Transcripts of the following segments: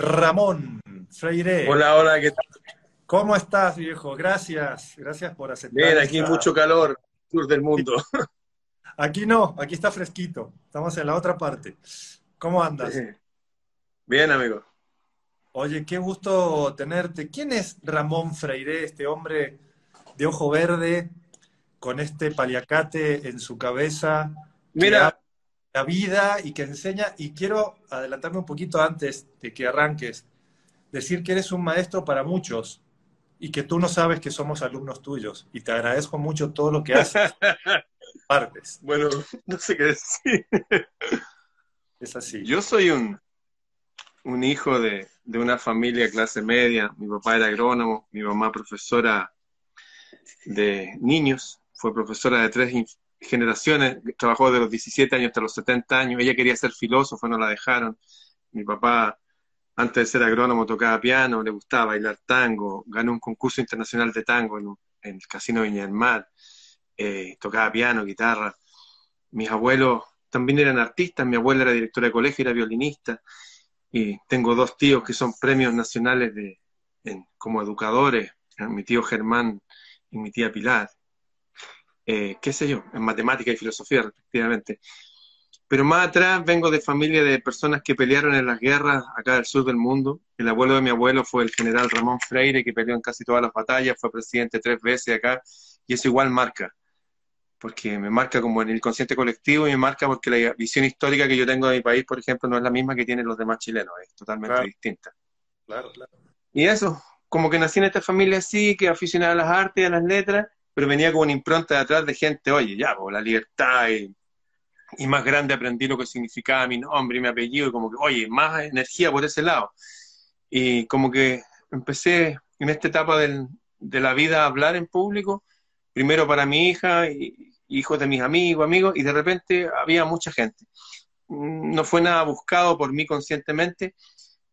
Ramón Freire. Hola, hola, ¿qué tal? ¿Cómo estás, viejo? Gracias, gracias por aceptar. Bien, aquí mucho calor, sur del mundo. Aquí no, aquí está fresquito. Estamos en la otra parte. ¿Cómo andas? Bien, amigo. Oye, qué gusto tenerte. ¿Quién es Ramón Freire, este hombre de ojo verde, con este paliacate en su cabeza? Mira. La vida y que enseña, y quiero adelantarme un poquito antes de que arranques, decir que eres un maestro para muchos y que tú no sabes que somos alumnos tuyos. Y te agradezco mucho todo lo que haces. Partes. Bueno, no sé qué decir. Es así. Yo soy un, un hijo de, de una familia clase media. Mi papá era agrónomo, mi mamá profesora de niños, fue profesora de tres generaciones, trabajó de los 17 años hasta los 70 años. Ella quería ser filósofo, no la dejaron. Mi papá, antes de ser agrónomo, tocaba piano, le gustaba bailar tango, ganó un concurso internacional de tango en, en el Casino Viña del Mar, eh, tocaba piano, guitarra. Mis abuelos también eran artistas, mi abuela era directora de colegio, era violinista y tengo dos tíos que son premios nacionales de, como educadores, mi tío Germán y mi tía Pilar, eh, qué sé yo, en matemática y filosofía respectivamente. Pero más atrás vengo de familia de personas que pelearon en las guerras acá del sur del mundo. El abuelo de mi abuelo fue el general Ramón Freire, que peleó en casi todas las batallas, fue presidente tres veces acá, y eso igual marca, porque me marca como en el consciente colectivo y me marca porque la visión histórica que yo tengo de mi país, por ejemplo, no es la misma que tienen los demás chilenos, es totalmente distinta. Claro, claro. Y eso, como que nací en esta familia así, que aficionada a las artes y a las letras, pero venía con una impronta de atrás de gente, oye, ya, pues, la libertad y, más grande aprendí lo que significaba mi nombre y mi apellido y como que, oye, más energía por ese lado. Y como que empecé en esta etapa de la vida a hablar en público, primero para mi hija y hijos de mis amigos, amigos, y de repente había mucha gente. No fue nada buscado por mí conscientemente,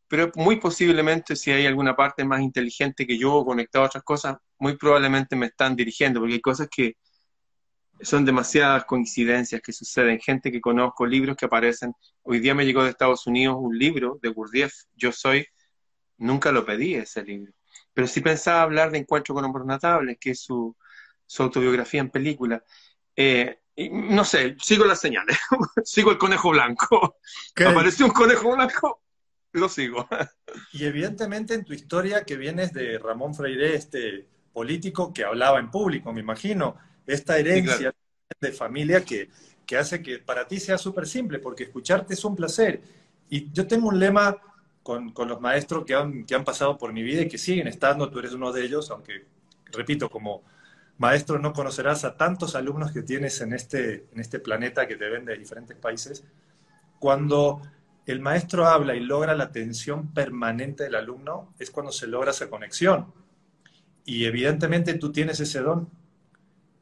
pero muy posiblemente si hay alguna parte más inteligente que yo conectado a otras cosas, muy probablemente me están dirigiendo, porque hay cosas que son demasiadas coincidencias que suceden, gente que conozco, libros que aparecen. Hoy día me llegó de Estados Unidos un libro de Gurdjieff, Yo Soy, nunca lo pedí ese libro, pero sí pensaba hablar de Encuentro con Hombres Notables, que es su, autobiografía en película. Eh, no sé, sigo las señales, sigo el conejo blanco. Apareció un conejo blanco, lo sigo. Y evidentemente en tu historia que vienes de Ramón Freire, este político que hablaba en público, me imagino, esta herencia de familia que, que, hace que para ti sea súper simple, porque escucharte es un placer. Y yo tengo un lema con, con los maestros que han, que han pasado por mi vida y que siguen estando, tú eres uno de ellos, aunque, repito, como maestro no conocerás a tantos alumnos que tienes en este, en este planeta que te ven de diferentes países. Cuando el maestro habla y logra la atención permanente del alumno, es cuando se logra esa conexión. Y evidentemente tú tienes ese don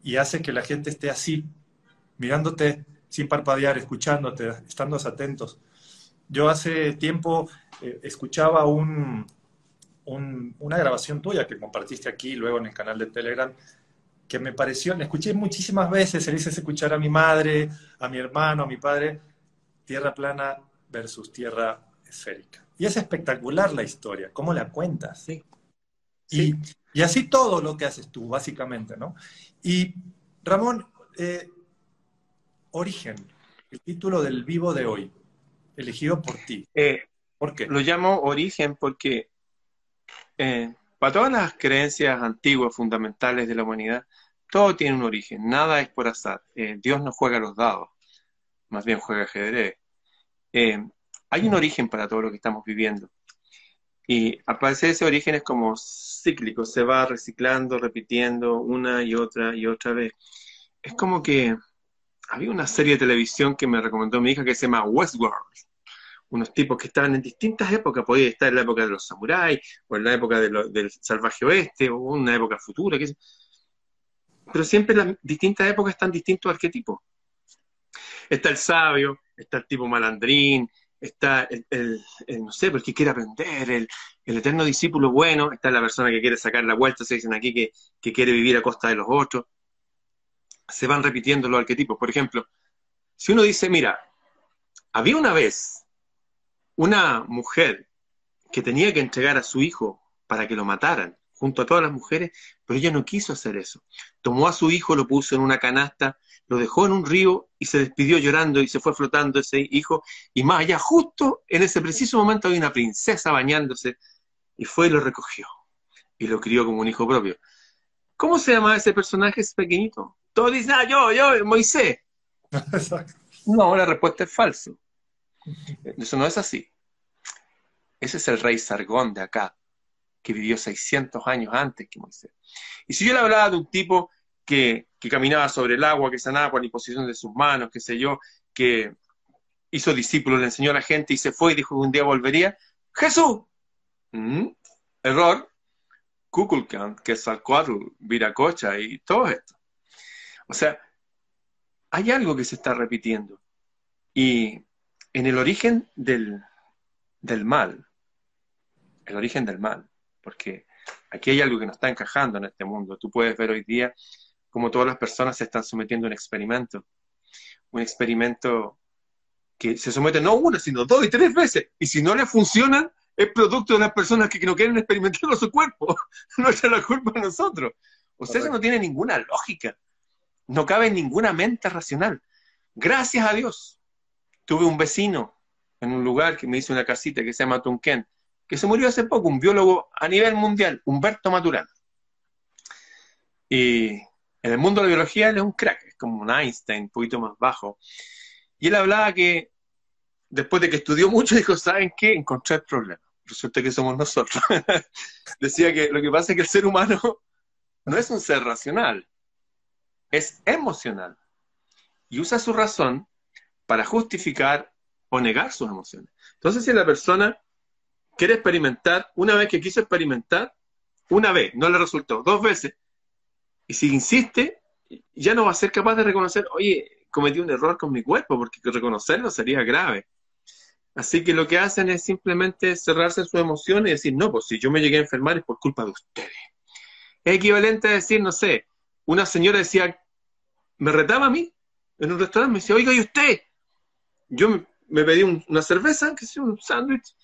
y hace que la gente esté así, mirándote sin parpadear, escuchándote, estando atentos. Yo hace tiempo eh, escuchaba un, una grabación tuya que compartiste aquí, luego en el canal de Telegram, que me pareció, la escuché muchísimas veces, se dice escuchar a mi madre, a mi hermano, a mi padre, tierra plana versus tierra esférica. Y es espectacular la historia, cómo la cuentas. Sí. Y, y, así todo lo que haces tú, básicamente, ¿no? Y Ramón, eh, Origen, el título del vivo de hoy, elegido por ti. Eh, ¿Por qué? Lo llamo Origen porque eh, para todas las creencias antiguas, fundamentales de la humanidad, todo tiene un origen, nada es por azar. Dios no juega los dados, más bien juega ajedrez. Hay un origen para todo lo que estamos viviendo. Y aparece ese origen es como cíclico, se va reciclando, repitiendo una y otra y otra vez. Es como que había una serie de televisión que me recomendó mi hija que se llama Westworld. Unos tipos que estaban en distintas épocas, podía estar en la época de los samuráis, o en la época del salvaje oeste, o una época futura, pero siempre las distintas épocas están distintos arquetipos. Está el sabio, está el tipo malandrín, está el, no sé, el que quiere aprender, el, eterno discípulo bueno, está la persona que quiere sacar la vuelta, se dicen aquí que, que quiere vivir a costa de los otros. Se van repitiendo los arquetipos. Por ejemplo, si uno dice, mira, había una vez una mujer que tenía que entregar a su hijo para que lo mataran, junto a todas las mujeres, pero ella no quiso hacer eso. Tomó a su hijo, lo puso en una canasta, lo dejó en un río y se despidió llorando y se fue flotando ese hijo. Y más allá, justo en ese preciso momento, había una princesa bañándose y fue y lo recogió y lo crió como un hijo propio. ¿Cómo se llama ese personaje ese pequeñito? Todos dicen, ah, yo, yo, Moisés. No, la respuesta es falso. Eso no es así. Ese es el rey Sargón de acá, que vivió 600 años antes que Moisés. Y si yo le hablaba de un tipo que, caminaba sobre el agua, que sanaba por la imposición de sus manos, qué sé yo, que hizo discípulos, le enseñó a gente y se fue y dijo que un día volvería, Jesús. Mm, error. Kukulkan, que es Viracocha y todo esto. O sea, hay algo que se está repitiendo. Y en el origen del, del mal, el origen del mal, porque aquí hay algo que no está encajando en este mundo. Tú puedes ver hoy día cómo todas las personas se están sometiendo a un experimento, un experimento que se somete no una, sino dos y tres veces, y si no le funcionan, es producto de las personas que no quieren experimentar su cuerpo, no es la culpa de nosotros. O sea, eso no tiene ninguna lógica, no cabe en ninguna mente racional. Gracias a Dios, tuve un vecino en un lugar que me hizo una casita que se llama Tunquén, que se murió hace poco, un biólogo a nivel mundial, Humberto Maturana. Y en el mundo de la biología él es un crack, es como un Einstein, un poquito más bajo. Y él hablaba que después de que estudió mucho, dijo, ¿saben qué? Encontré el problema. Resulta que somos nosotros. Decía que lo que pasa es que el ser humano no es un ser racional, es emocional. Y usa su razón para justificar o negar sus emociones. Entonces, si la persona quiere experimentar, una vez que quiso experimentar, una vez, no le resultó, dos veces, y si insiste, ya no va a ser capaz de reconocer, oye, cometí un error con mi cuerpo, porque reconocerlo sería grave. Así que lo que hacen es simplemente cerrarse sus emociones y decir, no, pues si yo me llegué a enfermar es por culpa de ustedes. Es equivalente a decir, no sé, una señora decía, me retaba a mí en un restaurante, me decía, oiga, ¿y usted? Yo me, pedí una cerveza, que sea un sándwich,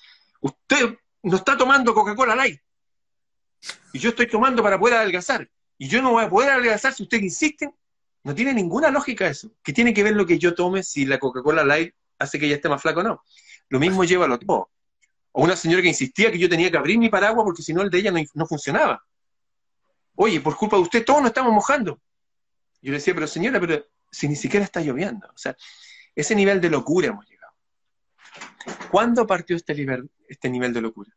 usted no está tomando Coca-Cola Light. Y yo estoy tomando para poder adelgazar. Y yo no voy a poder adelgazar si usted insiste. No tiene ninguna lógica eso. ¿Qué tiene que ver lo que yo tome si la Coca-Cola Light hace que ella esté más flaco o no? Lo mismo lleva a lo O una señora que insistía que yo tenía que abrir mi paraguas porque si no el de ella no, funcionaba. Oye, por culpa de usted todos nos estamos mojando. Yo le decía, pero señora, pero si ni siquiera está lloviendo. O sea, ese nivel de locura hemos llegado. ¿Cuándo partió este nivel, este nivel de locura?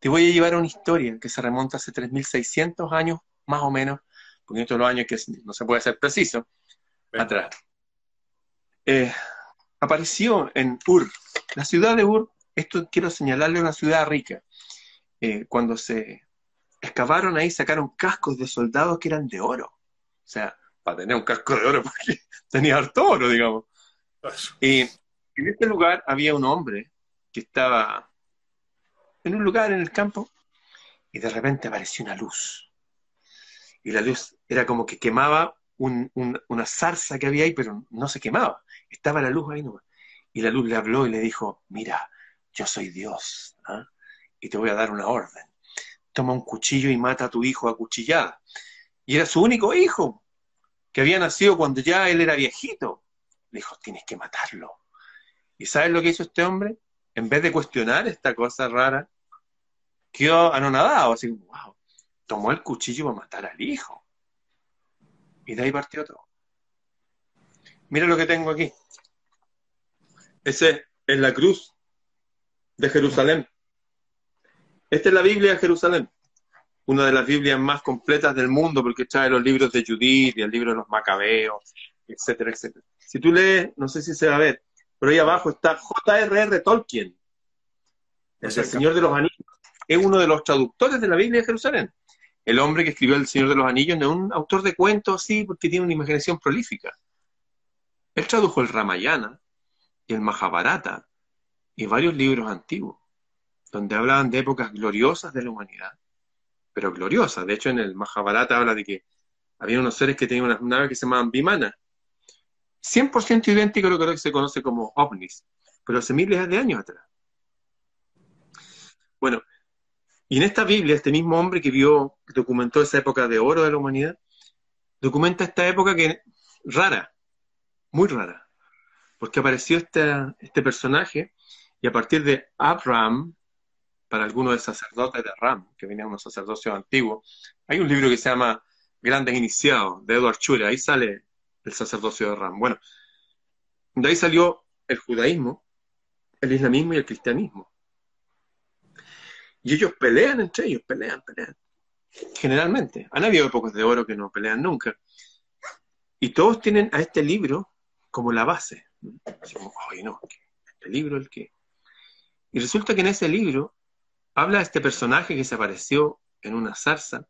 Te voy a llevar a una historia que se remonta hace 3.600 años, más o menos, porque estos los años que no se puede ser preciso, atrás. Eh, apareció en Ur. La ciudad de Ur, esto quiero señalarle una ciudad rica. Eh, cuando se excavaron ahí, sacaron cascos de soldados que eran de oro. O sea, para tener un casco de oro, porque tenía harto oro, digamos. Y en este lugar había un hombre que estaba en un lugar en el campo y de repente apareció una luz. Y la luz era como que quemaba una zarza que había ahí, pero no se quemaba. Estaba la luz ahí nomás. Y la luz le habló y le dijo, mira, yo soy Dios, ¿ah? y te voy a dar una orden. Toma un cuchillo y mata a tu hijo a cuchillada. Y era su único hijo, que había nacido cuando ya él era viejito. Le dijo, tienes que matarlo. ¿Y sabes lo que hizo este hombre? En vez de cuestionar esta cosa rara, quedó anonadado, así, wow, tomó el cuchillo para matar al hijo. Y de ahí partió todo. Mira lo que tengo aquí. Ese es la cruz de Jerusalén. Esta es la Biblia de Jerusalén, una de las Biblias más completas del mundo porque trae los libros de Judith y el libro de los Macabeos, etcétera, etcétera. Si tú lees, no sé si se va a ver, pero ahí abajo está J.R.R. Tolkien, el Señor de los Anillos. Es uno de los traductores de la Biblia de Jerusalén. El hombre que escribió El Señor de los Anillos no es un autor de cuentos, sí, porque tiene una imaginación prolífica. Él tradujo el Ramayana y el Mahabharata y varios libros antiguos, donde hablaban de épocas gloriosas de la humanidad, pero gloriosas. De hecho, en el Mahabharata habla de que había unos seres que tenían unas naves que se llamaban Vimana, 100% idéntico a lo que se conoce como ovnis, pero hace miles de años atrás. Bueno, Y en esta Biblia, este mismo hombre que vio, documentó esa época de oro de la humanidad, documenta esta época que rara, muy rara, porque apareció este, este personaje y a partir de Abraham, para algunos de sacerdotes de Ram, que venían unos sacerdocios antiguos, hay un libro que se llama Grandes Iniciados, de Edward Chure, ahí sale el sacerdocio de Ram. Bueno, de ahí salió el judaísmo, el islamismo y el cristianismo. Y ellos pelean entre ellos, pelean, pelean. Generalmente. Han habido épocas de oro que no pelean nunca. Y todos tienen a este libro como la base. No, este libro el que. Y resulta que en ese libro habla de este personaje que se apareció en una zarza.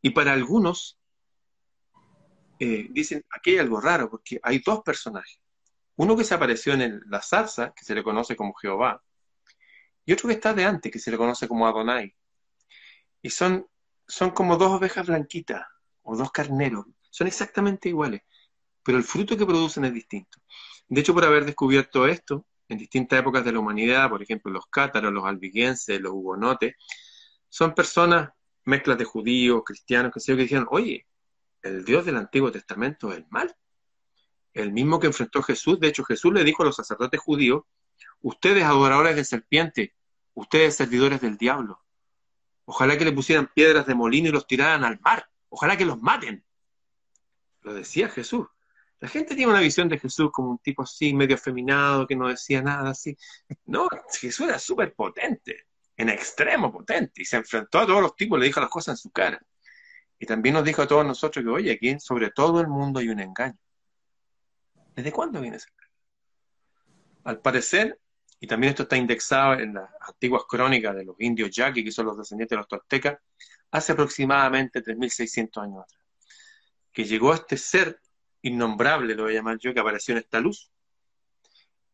Y para algunos eh, dicen, aquí hay algo raro, porque hay dos personajes. Uno que se apareció en la zarza, que se le conoce como Jehová, y otro que está de antes, que se le conoce como Adonai. Y son, son como dos ovejas blanquitas, o dos carneros, son exactamente iguales, pero el fruto que producen es distinto. De hecho, por haber descubierto esto, en distintas épocas de la humanidad, por ejemplo, los cátaros, los albiguenses, los hugonotes, son personas, mezclas de judíos, cristianos, que sé dijeron, oye, el Dios del Antiguo Testamento es el mal. El mismo que enfrentó Jesús, de hecho Jesús le dijo a los sacerdotes judíos, ustedes adoradores de serpiente, ustedes servidores del diablo. Ojalá que le pusieran piedras de molino y los tiraran al mar. Ojalá que los maten. Lo decía Jesús. La gente tiene una visión de Jesús como un tipo así, medio afeminado, que no decía nada así. No, Jesús era súper potente, en extremo potente, y se enfrentó a todos los tipos, le dijo las cosas en su cara. Y también nos dijo a todos nosotros que, oye, aquí sobre todo el mundo hay un engaño. ¿Desde cuándo viene ese engaño? Al parecer, y también esto está indexado en las antiguas crónicas de los indios yaquis, que son los descendientes de los toltecas, hace aproximadamente 3.600 años atrás, que llegó este ser innombrable, lo voy a llamar yo, que apareció en esta luz,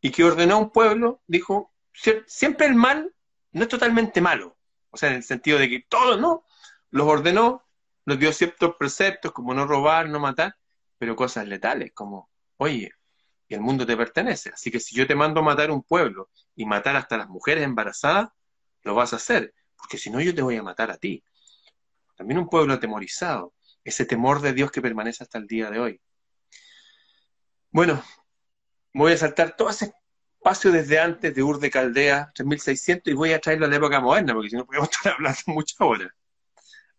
y que ordenó a un pueblo, dijo, siempre el mal no es totalmente malo, o sea, en el sentido de que todo, no, los ordenó nos dio ciertos preceptos como no robar, no matar, pero cosas letales como, oye, y el mundo te pertenece, así que si yo te mando a matar un pueblo y matar hasta las mujeres embarazadas, lo vas a hacer, porque si no yo te voy a matar a ti. También un pueblo atemorizado, ese temor de Dios que permanece hasta el día de hoy. Bueno, voy a saltar todo ese espacio desde antes de Ur de Caldea, 3600, y voy a traerlo a la época moderna, porque si no podemos estar hablando muchas horas.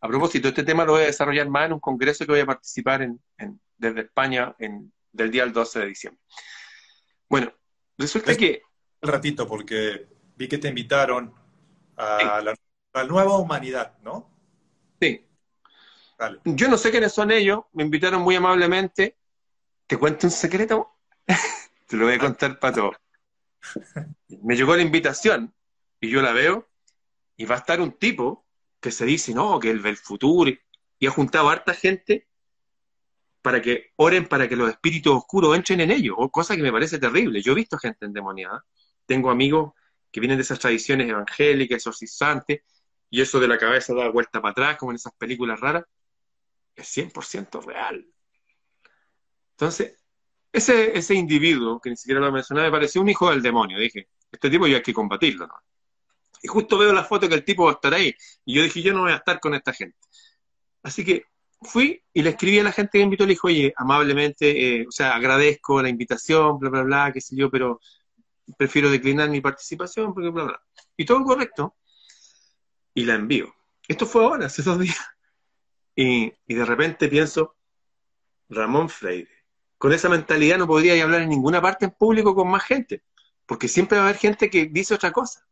A propósito, este tema lo voy a desarrollar más en un congreso que voy a participar en, desde España en, del día al 12 de diciembre. Bueno, resulta que... Un ratito, porque vi que te invitaron a, la, nueva humanidad, ¿no? Sí. Yo no sé quiénes son ellos, me invitaron muy amablemente. ¿Te cuento un secreto? te lo voy a contar para todos. Me llegó la invitación y yo la veo y va a estar un tipo que se dice, no, que él ve el futuro, y ha juntado a harta gente para que oren para que los espíritus oscuros entren en ellos, cosa que me parece terrible. Yo he visto gente endemoniada, tengo amigos que vienen de esas tradiciones evangélicas, exorcizantes, y eso de la cabeza da vuelta para atrás, como en esas películas raras, es 100% real. Entonces, ese, ese individuo, que ni siquiera lo mencionaba, me pareció un hijo del demonio. Dije, este tipo ya hay que combatirlo. Y justo veo la foto que el tipo va a estar ahí. Y yo dije, yo no voy a estar con esta gente. Así que fui y le escribí a la gente que invitó, le dije, oye, amablemente, eh, o sea, agradezco la invitación, bla, bla, bla, qué sé yo, pero prefiero declinar mi participación, porque bla, bla. Y todo correcto. Y la envío. Esto fue ahora, hace dos días. Y, y de repente pienso, Ramón Freire, con esa mentalidad no podría hablar en ninguna parte en público con más gente, porque siempre va a haber gente que dice otra cosa.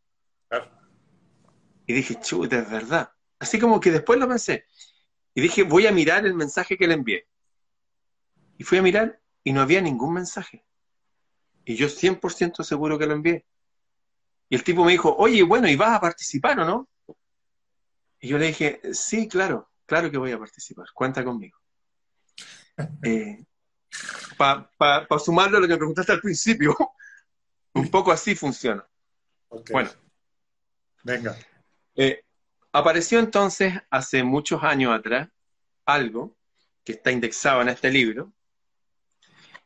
Y dije, chuta, es verdad. Así como que después lo pensé. Y dije, voy a mirar el mensaje que le envié. Y fui a mirar y no había ningún mensaje. Y yo 100% seguro que lo envié. Y el tipo me dijo, oye, bueno, ¿y vas a participar o no? Y yo le dije, sí, claro, claro que voy a participar, cuenta conmigo. Eh, Para sumarlo a lo que me preguntaste al principio, un poco así funciona. Bueno. Venga. Eh, apareció entonces hace muchos años atrás algo que está indexado en este libro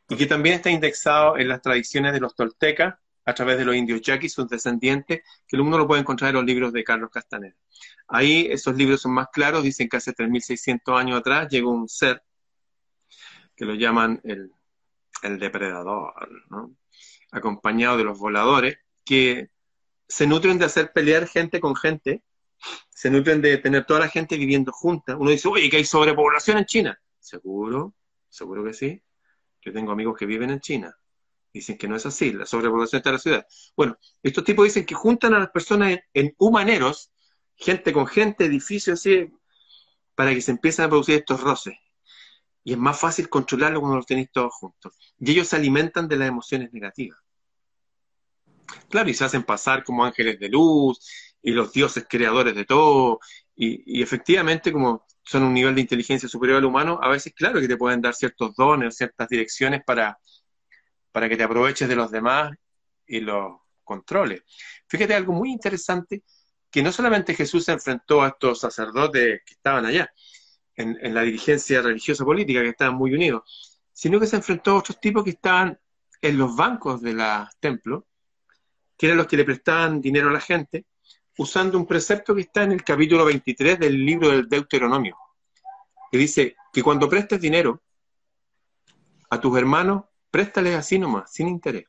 y que también está indexado en las tradiciones de los toltecas a través de los indios yaquis, sus descendientes, que uno lo puede encontrar en los libros de Carlos Castaneda. Ahí esos libros son más claros, dicen que hace 3.600 años atrás llegó un ser que lo llaman el, depredador, acompañado de los voladores, que se nutren de hacer pelear gente con gente, se nutren de tener toda la gente viviendo junta. Uno dice, oye, que hay sobrepoblación en China. Seguro, seguro que sí. Yo tengo amigos que viven en China. Dicen que no es así, la sobrepoblación está en la ciudad. Bueno, estos tipos dicen que juntan a las personas en, humaneros, gente con gente, edificios así, para que se empiecen a producir estos roces. Y es más fácil controlarlo cuando los tenéis todos juntos. Y ellos se alimentan de las emociones negativas. Claro, y se hacen pasar como ángeles de luz y los dioses creadores de todo. Y, efectivamente, como son un nivel de inteligencia superior al humano, a veces, claro, que te pueden dar ciertos dones ciertas direcciones para, para que te aproveches de los demás y los controles. Fíjate algo muy interesante, que no solamente Jesús se enfrentó a estos sacerdotes que estaban allá, en, la dirigencia religiosa política, que estaban muy unidos, sino que se enfrentó a otros tipos que estaban en los bancos de los templos, que eran los que le prestaban dinero a la gente, usando un precepto que está en el capítulo 23 del libro del Deuteronomio, que dice que cuando prestes dinero a tus hermanos, préstale así nomás, sin interés.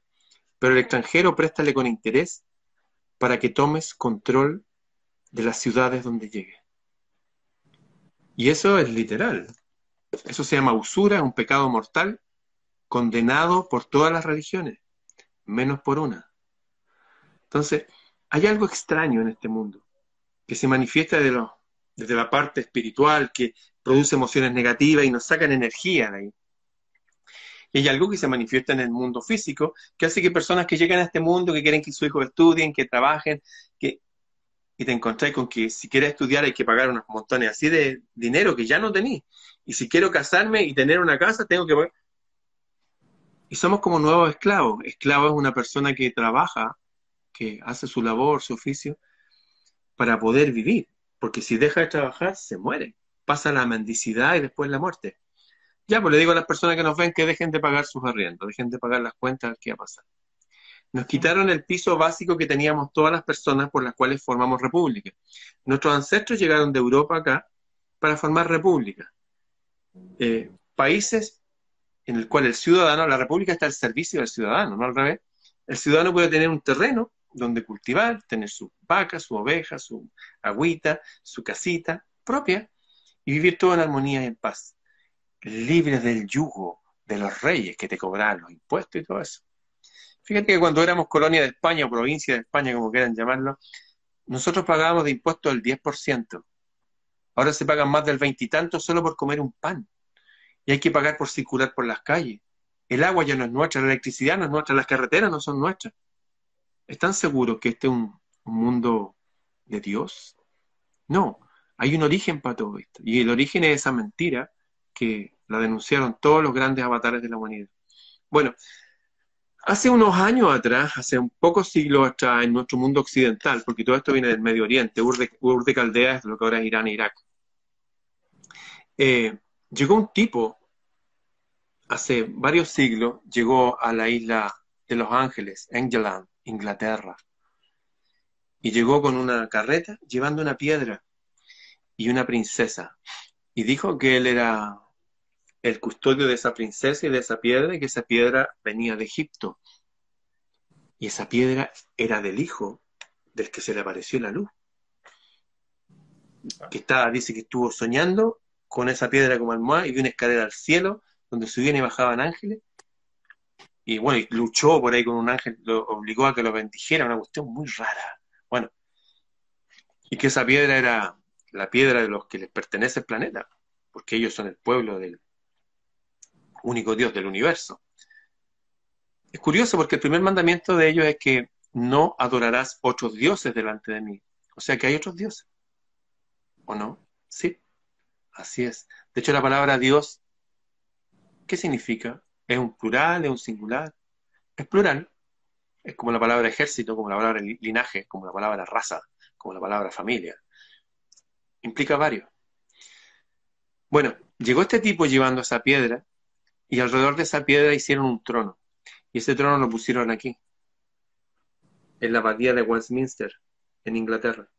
Pero el extranjero préstale con interés para que tomes control de las ciudades donde llegue. Y eso es literal. Eso se llama usura, un pecado mortal, condenado por todas las religiones, menos por una. Entonces, hay algo extraño en este mundo, que se manifiesta desde la parte espiritual, que produce emociones negativas y nos sacan energía de ahí. Y hay algo que se manifiesta en el mundo físico, que hace que personas que llegan a este mundo, que quieren que sus hijos estudien, que trabajen, que y te encontráis con que si quieres estudiar hay que pagar unos montones así de dinero que ya no tenéis. Y si quiero casarme y tener una casa, tengo que pagar. Y somos como nuevos esclavos. Esclavo es una persona que trabaja, que hace su labor, su oficio, para poder vivir. Porque si deja de trabajar, se muere. Pasa la mendicidad y después la muerte. Ya, pues le digo a las personas que nos ven que dejen de pagar sus arriendos, dejen de pagar las cuentas, ¿qué va a pasar? Nos quitaron el piso básico que teníamos todas las personas por las cuales formamos república. Nuestros ancestros llegaron de Europa acá para formar república. Eh, países en el cual el ciudadano, la república está al servicio del ciudadano, no al revés. El ciudadano puede tener un terreno donde cultivar, tener su vaca, su oveja, su agüita, su casita propia y vivir todo en armonía y en paz libres del yugo de los reyes que te cobraban los impuestos y todo eso. Fíjate que cuando éramos colonia de España o provincia de España, como quieran llamarlo, nosotros pagábamos de impuestos el 10%. Ahora se pagan más del veintitanto solo por comer un pan. Y hay que pagar por circular por las calles. El agua ya no es nuestra, la electricidad no es nuestra, las carreteras no son nuestras. ¿Están seguros que este es un, un mundo de Dios? No, hay un origen para todo esto. Y el origen es esa mentira que la denunciaron todos los grandes avatares de la humanidad. Bueno, hace unos años atrás, hace un pocos siglos atrás, en nuestro mundo occidental, porque todo esto viene del Medio Oriente, Ur de, Caldea es lo que ahora es Irán e Irak, eh, llegó un tipo, hace varios siglos, llegó a la isla de Los Ángeles, England, Inglaterra, y llegó con una carreta llevando una piedra y una princesa, y dijo que él era el custodio de esa princesa y de esa piedra, y que esa piedra venía de Egipto. Y esa piedra era del hijo del que se le apareció la luz. Que estaba, dice que estuvo soñando con esa piedra como almohada y vio una escalera al cielo donde subían y bajaban ángeles. Y bueno, y luchó por ahí con un ángel, lo obligó a que lo bendijera, una cuestión muy rara. Bueno, y que esa piedra era la piedra de los que les pertenece el planeta, porque ellos son el pueblo del, único Dios del universo. Es curioso porque el primer mandamiento de ellos es que no adorarás otros dioses delante de mí. O sea que hay otros dioses. ¿O no? Sí, así es. De hecho, la palabra Dios, ¿qué significa? ¿Es un plural? ¿Es un singular? Es plural. Es como la palabra ejército, como la palabra linaje, como la palabra raza, como la palabra familia. Implica varios. Bueno, llegó este tipo llevando esa piedra y alrededor de esa piedra hicieron un trono. Y ese trono lo pusieron aquí. en la abadía de Westminster, en Inglaterra.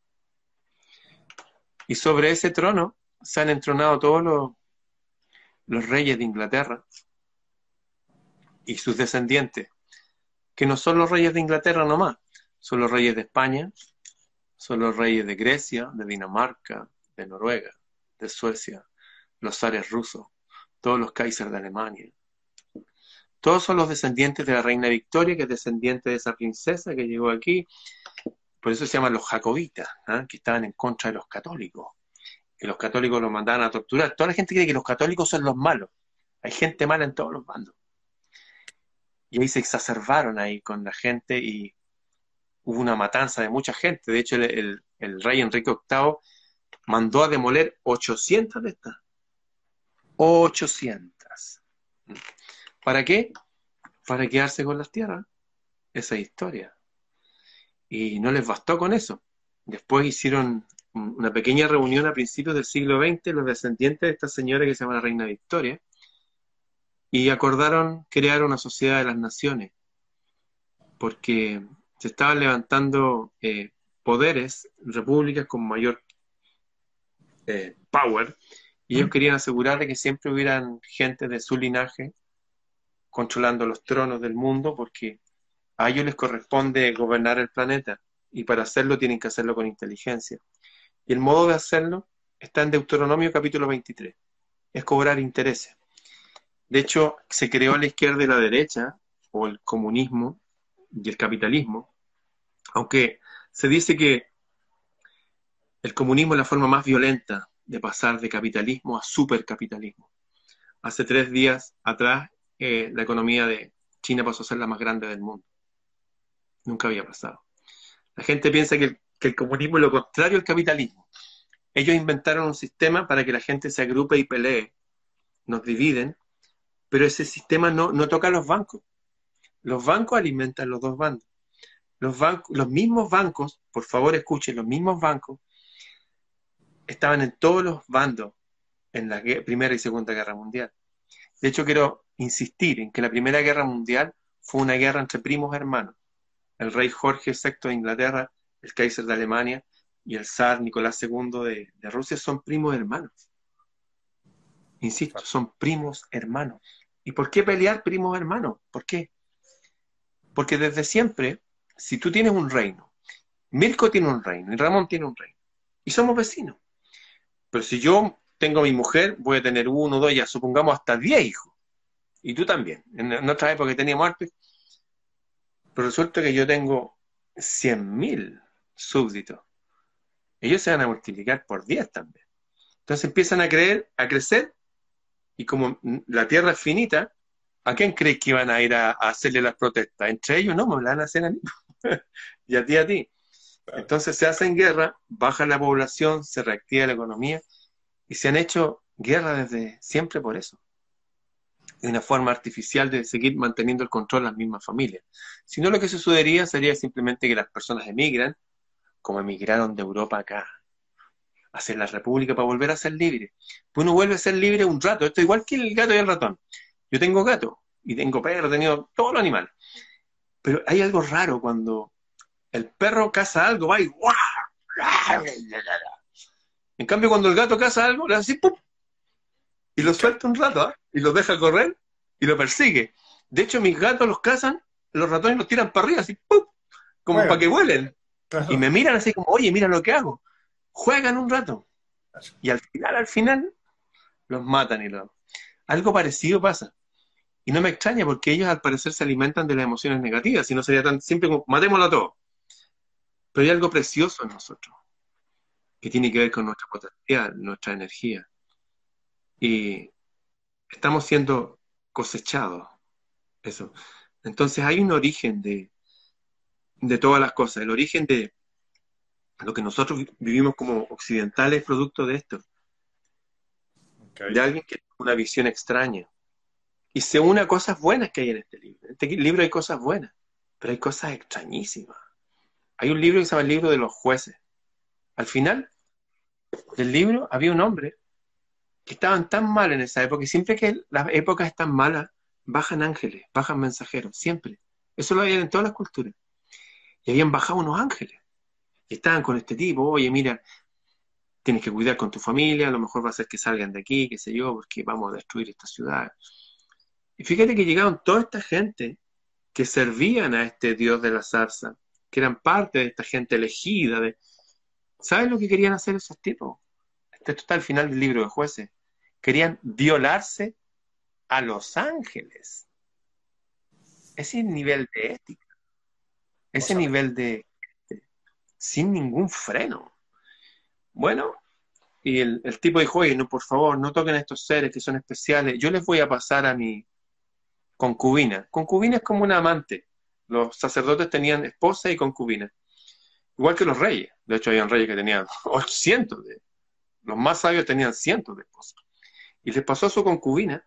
Y sobre ese trono se han entronado todos los, los reyes de Inglaterra y sus descendientes, que no son los reyes de Inglaterra nomás, son los reyes de España, son los reyes de Grecia, de Dinamarca, de Noruega, de Suecia, los zares rusos, todos los kaisers de Alemania. Todos son los descendientes de la reina Victoria, que es descendiente de esa princesa que llegó aquí. Por eso se llaman los jacobitas, ¿ah? que estaban en contra de los católicos. Que los católicos los mandaban a torturar. Toda la gente cree que los católicos son los malos. Hay gente mala en todos los bandos. Y ahí se exacerbaron ahí con la gente y hubo una matanza de mucha gente. De hecho, el, rey Enrique VIII mandó a demoler 800 de estas. 800. ¿Para qué? Para quedarse con las tierras. Esa historia. Y no les bastó con eso. Después hicieron una pequeña reunión a principios del siglo XX, los descendientes de esta señora que se llama la Reina Victoria, y acordaron crear una sociedad de las naciones, porque se estaban levantando eh, poderes, repúblicas con mayor eh, power, y ellos querían asegurar de que siempre hubieran gente de su linaje controlando los tronos del mundo, porque a ellos les corresponde gobernar el planeta, y para hacerlo tienen que hacerlo con inteligencia. Y el modo de hacerlo está en Deuteronomio capítulo 23, es cobrar intereses. De hecho, se creó la izquierda y la derecha, o el comunismo y el capitalismo, aunque se dice que el comunismo es la forma más violenta de pasar de capitalismo a supercapitalismo. Hace tres días atrás, eh, la economía de China pasó a ser la más grande del mundo. Nunca había pasado. La gente piensa que el, comunismo es lo contrario al capitalismo. Ellos inventaron un sistema para que la gente se agrupe y pelee. Nos dividen, pero ese sistema no, no toca a los bancos. Los bancos alimentan los dos bandos los, los mismos bancos, por favor escuchen, los mismos bancos estaban en todos los bandos en la Primera y Segunda Guerra Mundial. De hecho, quiero insistir en que la Primera Guerra Mundial fue una guerra entre primos hermanos. El rey Jorge VI de Inglaterra, el Kaiser de Alemania y el zar Nicolás II de, de Rusia son primos hermanos. Insisto, son primos hermanos. ¿Y por qué pelear primos hermanos? ¿Por qué? Porque desde siempre si tú tienes un reino, Mirko tiene un reino y Ramón tiene un reino, y somos vecinos. Pero si yo tengo a mi mujer, voy a tener uno, dos, ya supongamos hasta diez hijos. Y tú también. En, otra época teníamos arte. Pero resulta que yo tengo cien mil súbditos. Ellos se van a multiplicar por diez también. Entonces empiezan a creer, a crecer, y como la tierra es finita, ¿a quién crees que iban a ir a, hacerle las protestas? Entre ellos no, me van a hacer a mí. y a ti a ti. Entonces se hacen guerra, baja la población, se reactiva la economía y se han hecho guerra desde siempre por eso. Es una forma artificial de seguir manteniendo el control de las mismas familias. Si no, lo que sucedería sería simplemente que las personas emigran, como emigraron de Europa acá, hacer la república para volver a ser libre. Pues uno vuelve a ser libre un rato. Esto es igual que el gato y el ratón. Yo tengo gato y tengo perro, he tenido todos los animales. Pero hay algo raro cuando el perro caza algo, va y En cambio, cuando el gato caza algo, le hace así, ¡pum! Y lo suelta un rato, ¿ah? y lo deja correr y lo persigue. De hecho, mis gatos los cazan, los ratones los tiran para arriba, así, ¡pum! Como para que vuelen. Y me miran así como, oye, mira lo que hago. Juegan un rato. Y al final, al final, los matan y lo... Algo parecido pasa. Y no me extraña porque ellos al parecer se alimentan de las emociones negativas, si no sería tan simple como matémoslo a todos. Pero hay algo precioso en nosotros, que tiene que ver con nuestra potencial, nuestra energía. Y estamos siendo cosechados. Eso. Entonces hay un origen de, de todas las cosas, el origen de lo que nosotros vivimos como occidentales producto de esto. De alguien que tiene una visión extraña y se une a cosas buenas que hay en este libro. En este libro hay cosas buenas, pero hay cosas extrañísimas. Hay un libro que se llama el libro de los jueces. Al final del libro había un hombre que estaban tan mal en esa época, y siempre que las épocas están malas, bajan ángeles, bajan mensajeros, siempre. Eso lo hay en todas las culturas. Y habían bajado unos ángeles. Estaban con este tipo, oye, mira, tienes que cuidar con tu familia, a lo mejor va a ser que salgan de aquí, qué sé yo, porque vamos a destruir esta ciudad. Y fíjate que llegaron toda esta gente que servían a este Dios de la zarza, que eran parte de esta gente elegida. De... ¿Sabes lo que querían hacer esos tipos? Esto está al final del libro de jueces. Querían violarse a los ángeles. Ese nivel de ética, ese nivel de, sin ningún freno. Bueno, y el, tipo dijo, oye, no, por favor, no toquen a estos seres que son especiales. Yo les voy a pasar a mi concubina. Concubina es como una amante. Los sacerdotes tenían esposa y concubina. Igual que los reyes. De hecho, habían reyes que tenían cientos de... Los más sabios tenían cientos de esposas. Y les pasó a su concubina.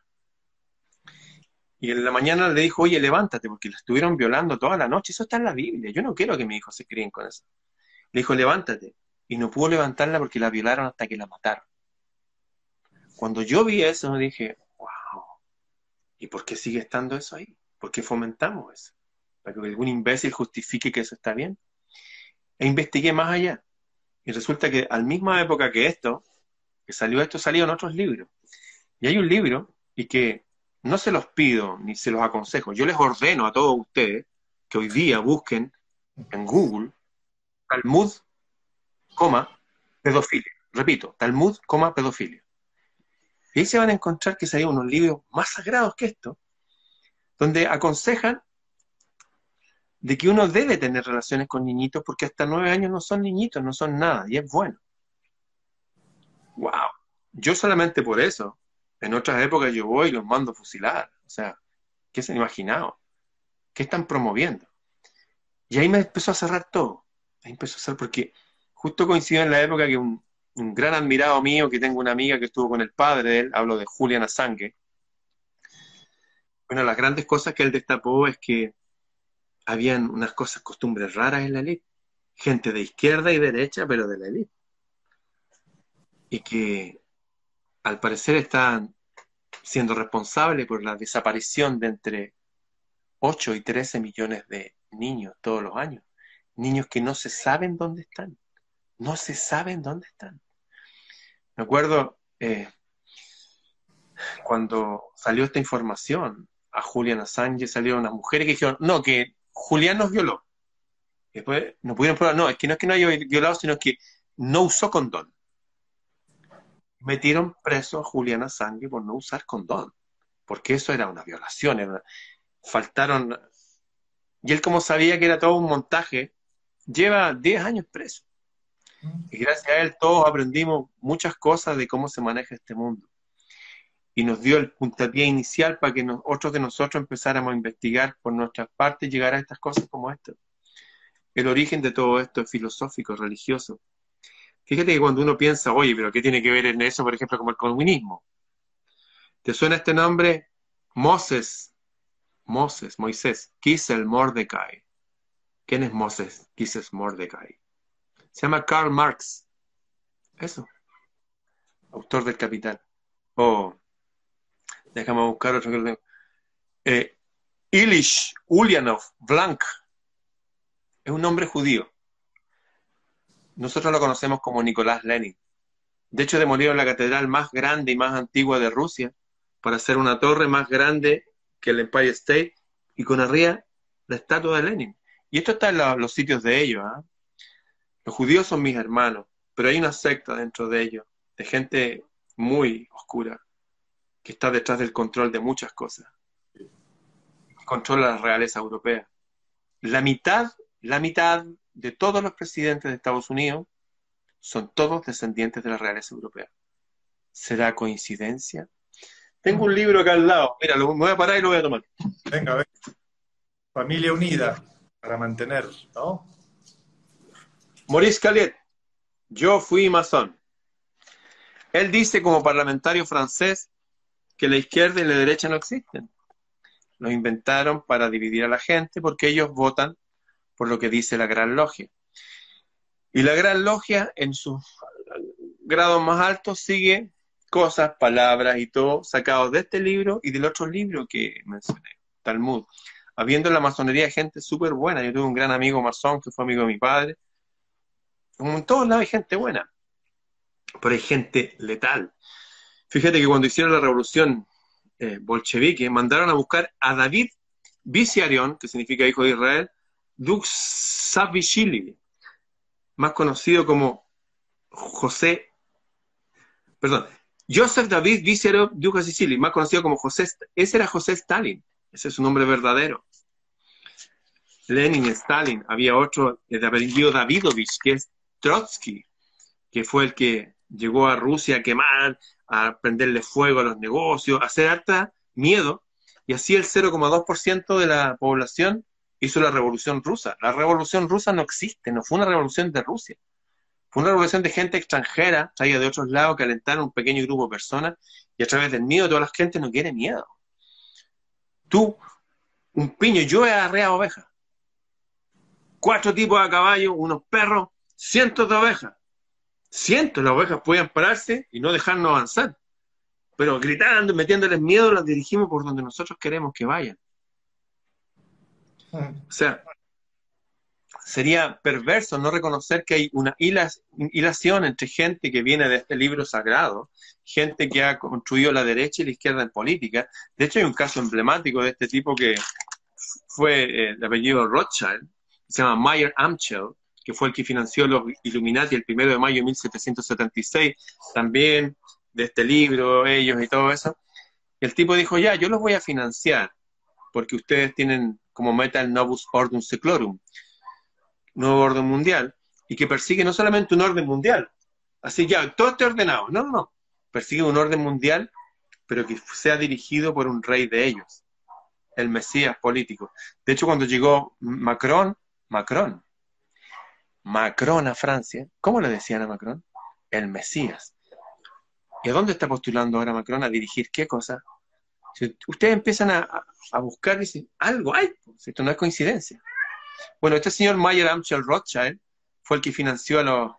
Y en la mañana le dijo, oye, levántate, porque la estuvieron violando toda la noche. Eso está en la Biblia. Yo no quiero que mi hijo se críen con eso. Le dijo, levántate y no pudo levantarla porque la violaron hasta que la mataron. Cuando yo vi eso, me dije, wow, ¿y por qué sigue estando eso ahí? ¿Por qué fomentamos eso? Para que algún imbécil justifique que eso está bien. E investigué más allá. Y resulta que al misma época que esto, que salió esto, salieron otros libros. Y hay un libro, y que no se los pido ni se los aconsejo, yo les ordeno a todos ustedes que hoy día busquen en Google Talmud coma, pedofilia. Repito, Talmud, coma, pedofilia. Y ahí se van a encontrar que hay unos libros más sagrados que esto, donde aconsejan de que uno debe tener relaciones con niñitos porque hasta nueve años no son niñitos, no son nada, y es bueno. ¡Wow! Yo solamente por eso, en otras épocas yo voy y los mando a fusilar. O sea, ¿qué se han imaginado? ¿Qué están promoviendo? Y ahí me empezó a cerrar todo. Empezó a cerrar porque justo coincidió en la época que un, gran admirado mío, que tengo una amiga que estuvo con el padre de él, hablo de Julian Assange, bueno, las grandes cosas que él destapó es que habían unas cosas, costumbres raras en la élite, gente de izquierda y derecha, pero de la élite, y que al parecer están siendo responsables por la desaparición de entre 8 y 13 millones de niños todos los años, niños que no se saben dónde están no se saben dónde están. Me acuerdo eh, cuando salió esta información a Julian Assange, salieron unas mujeres que dijeron, no, que Julián nos violó. después no pudieron probar, no, es que no es que no haya violado, sino que no usó condón. Metieron preso a Julián Assange por no usar condón, porque eso era una violación, faltaron... Y él como sabía que era todo un montaje, lleva 10 años preso. Y gracias a él todos aprendimos muchas cosas de cómo se maneja este mundo. Y nos dio el puntapié inicial para que otros de nosotros empezáramos a investigar por nuestras partes y llegar a estas cosas como esta. El origen de todo esto es filosófico, religioso. Fíjate que cuando uno piensa, oye, pero ¿qué tiene que ver en eso, por ejemplo, como el comunismo? ¿Te suena este nombre? Moses, Moses, Moisés, Kisel Mordecai. ¿Quién es Moses, Kisel Mordecai? Se llama Karl Marx. Eso. Autor del Capital. Oh, déjame buscar otro que eh, Ilish Ulyanov Blank. Es un nombre judío. Nosotros lo conocemos como Nicolás Lenin. De hecho, demolieron la catedral más grande y más antigua de Rusia para hacer una torre más grande que el Empire State y con arriba la estatua de Lenin. Y esto está en los sitios de ellos. ¿ah? Los judíos son mis hermanos, pero hay una secta dentro de ellos, de gente muy oscura, que está detrás del control de muchas cosas. Controla la realeza europea. La mitad, la mitad de todos los presidentes de Estados Unidos son todos descendientes de la realeza europea. ¿Será coincidencia? Tengo un libro acá al lado. Mira, lo, voy a parar y lo voy a tomar. Venga, venga. Familia unida para mantener, ¿no? Maurice Caliet, yo fui masón. Él dice como parlamentario francés que la izquierda y la derecha no existen. Lo inventaron para dividir a la gente porque ellos votan por lo que dice la Gran Logia. Y la Gran Logia en sus grados más altos sigue cosas, palabras y todo sacados de este libro y del otro libro que mencioné, Talmud. Habiendo en la masonería gente súper buena. Yo tuve un gran amigo masón que fue amigo de mi padre. En todos lados hay gente buena, pero hay gente letal. Fíjate que cuando hicieron la revolución eh, bolchevique, mandaron a buscar a David Viciarion, que significa hijo de Israel, Duxavishvili, más conocido como José, perdón, Joseph David Viciarion Duxavishvili, más conocido como José, ese era José Stalin, ese es su nombre verdadero. Lenin, Stalin, había otro de apellido Davidovich, que es Trotsky, que fue el que llegó a Rusia a quemar, a prenderle fuego a los negocios, a hacer harta miedo, y así el 0,2% de la población hizo la revolución rusa. La revolución rusa no existe, no fue una revolución de Rusia. Fue una revolución de gente extranjera, traída de otros lados, que alentaron un pequeño grupo de personas, y a través del miedo toda la gente no quiere miedo. Tú, un piño, yo he arreado ovejas. Cuatro tipos de caballos, unos perros, cientos de ovejas. Cientos de ovejas podían pararse y no dejarnos avanzar. Pero gritando, metiéndoles miedo, las dirigimos por donde nosotros queremos que vayan. O sea, sería perverso no reconocer que hay una hilación entre gente que viene de este libro sagrado, gente que ha construido la derecha y la izquierda en política. De hecho, hay un caso emblemático de este tipo que fue eh, el apellido Rothschild, se llama Mayer Amschel, que fue el que financió los Illuminati el primero de mayo de 1776, también de este libro, ellos y todo eso. El tipo dijo, ya, yo los voy a financiar, porque ustedes tienen como meta el Novus Ordum Seclorum, nuevo orden mundial, y que persigue no solamente un orden mundial, así ya, todo esté ordenado, no, no, no, persigue un orden mundial, pero que sea dirigido por un rey de ellos, el Mesías político. De hecho, cuando llegó Macron, Macron, Macron a Francia, ¿cómo le decían a Macron? El Mesías. ¿Y a dónde está postulando ahora Macron a dirigir qué cosa? Ustedes empiezan a, buscar, dicen, algo hay, pues, esto no es coincidencia. Bueno, este señor Mayer Amschel Rothschild fue el que financió a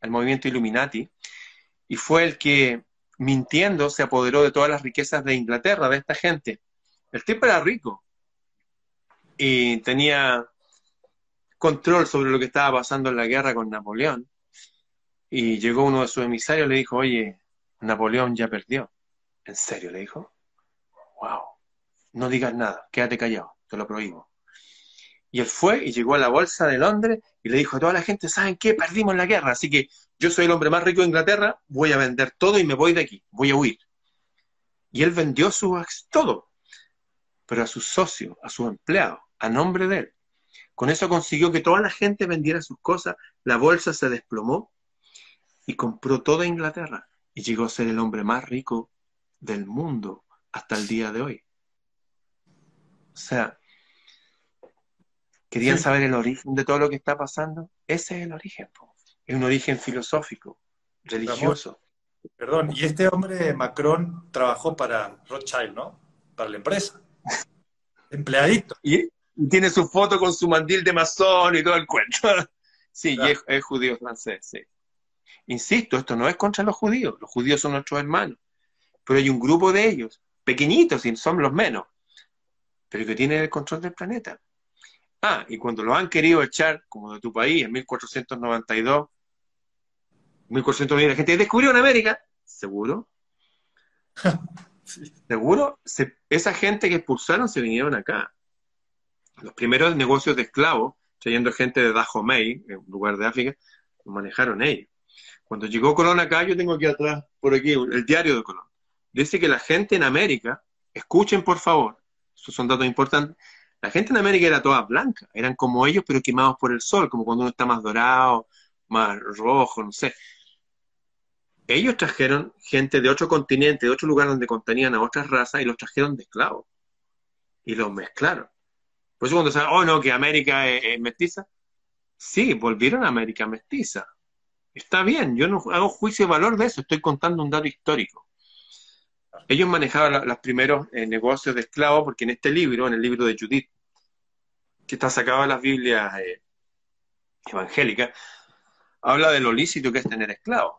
al movimiento Illuminati y fue el que, mintiendo, se apoderó de todas las riquezas de Inglaterra, de esta gente. El tipo era rico y tenía control sobre lo que estaba pasando en la guerra con Napoleón. Y llegó uno de sus emisarios y le dijo, oye, Napoleón ya perdió. ¿En serio? Le dijo. Wow. No digas nada, quédate callado, te lo prohíbo. Y él fue y llegó a la bolsa de Londres y le dijo a toda la gente, ¿saben qué? Perdimos la guerra, así que yo soy el hombre más rico de Inglaterra, voy a vender todo y me voy de aquí, voy a huir. Y él vendió su todo, pero a su socio, a su empleado, a nombre de él. Con eso consiguió que toda la gente vendiera sus cosas, la bolsa se desplomó y compró toda Inglaterra y llegó a ser el hombre más rico del mundo hasta el día de hoy. O sea, ¿querían saber el origen de todo lo que está pasando? Ese es el origen, es un origen filosófico, religioso. Perdón, y este hombre Macron trabajó para Rothschild, ¿no? Para la empresa. Empleadito. ¿Y? Y tiene su foto con su mandil de masón y todo el cuento. Sí, y es, judío francés, sí. Insisto, esto no es contra los judíos, los judíos son nuestros hermanos, pero hay un grupo de ellos, pequeñitos, y son los menos, pero que tienen el control del planeta. Ah, y cuando lo han querido echar, como de tu país, en 1492, 1492, la gente descubrió en América, seguro. Seguro, esa gente que expulsaron se vinieron acá los primeros negocios de esclavos, trayendo gente de Dahomey, un lugar de África, lo manejaron ellos. Cuando llegó Colón acá, yo tengo aquí atrás, por aquí, el diario de Colón. Dice que la gente en América, escuchen por favor, estos son datos importantes, la gente en América era toda blanca, eran como ellos, pero quemados por el sol, como cuando uno está más dorado, más rojo, no sé. Ellos trajeron gente de otro continente, de otro lugar donde contenían a otras razas, y los trajeron de esclavos. Y los mezclaron. Por eso cuando oh no, que América es, mestiza, sí, volvieron a América mestiza. Está bien, yo no hago juicio de valor de eso, estoy contando un dato histórico. Ellos manejaban los primeros eh, negocios de esclavos, porque en este libro, en el libro de Judith, que está sacado de las Biblias eh, evangélicas, habla de lo lícito que es tener esclavos.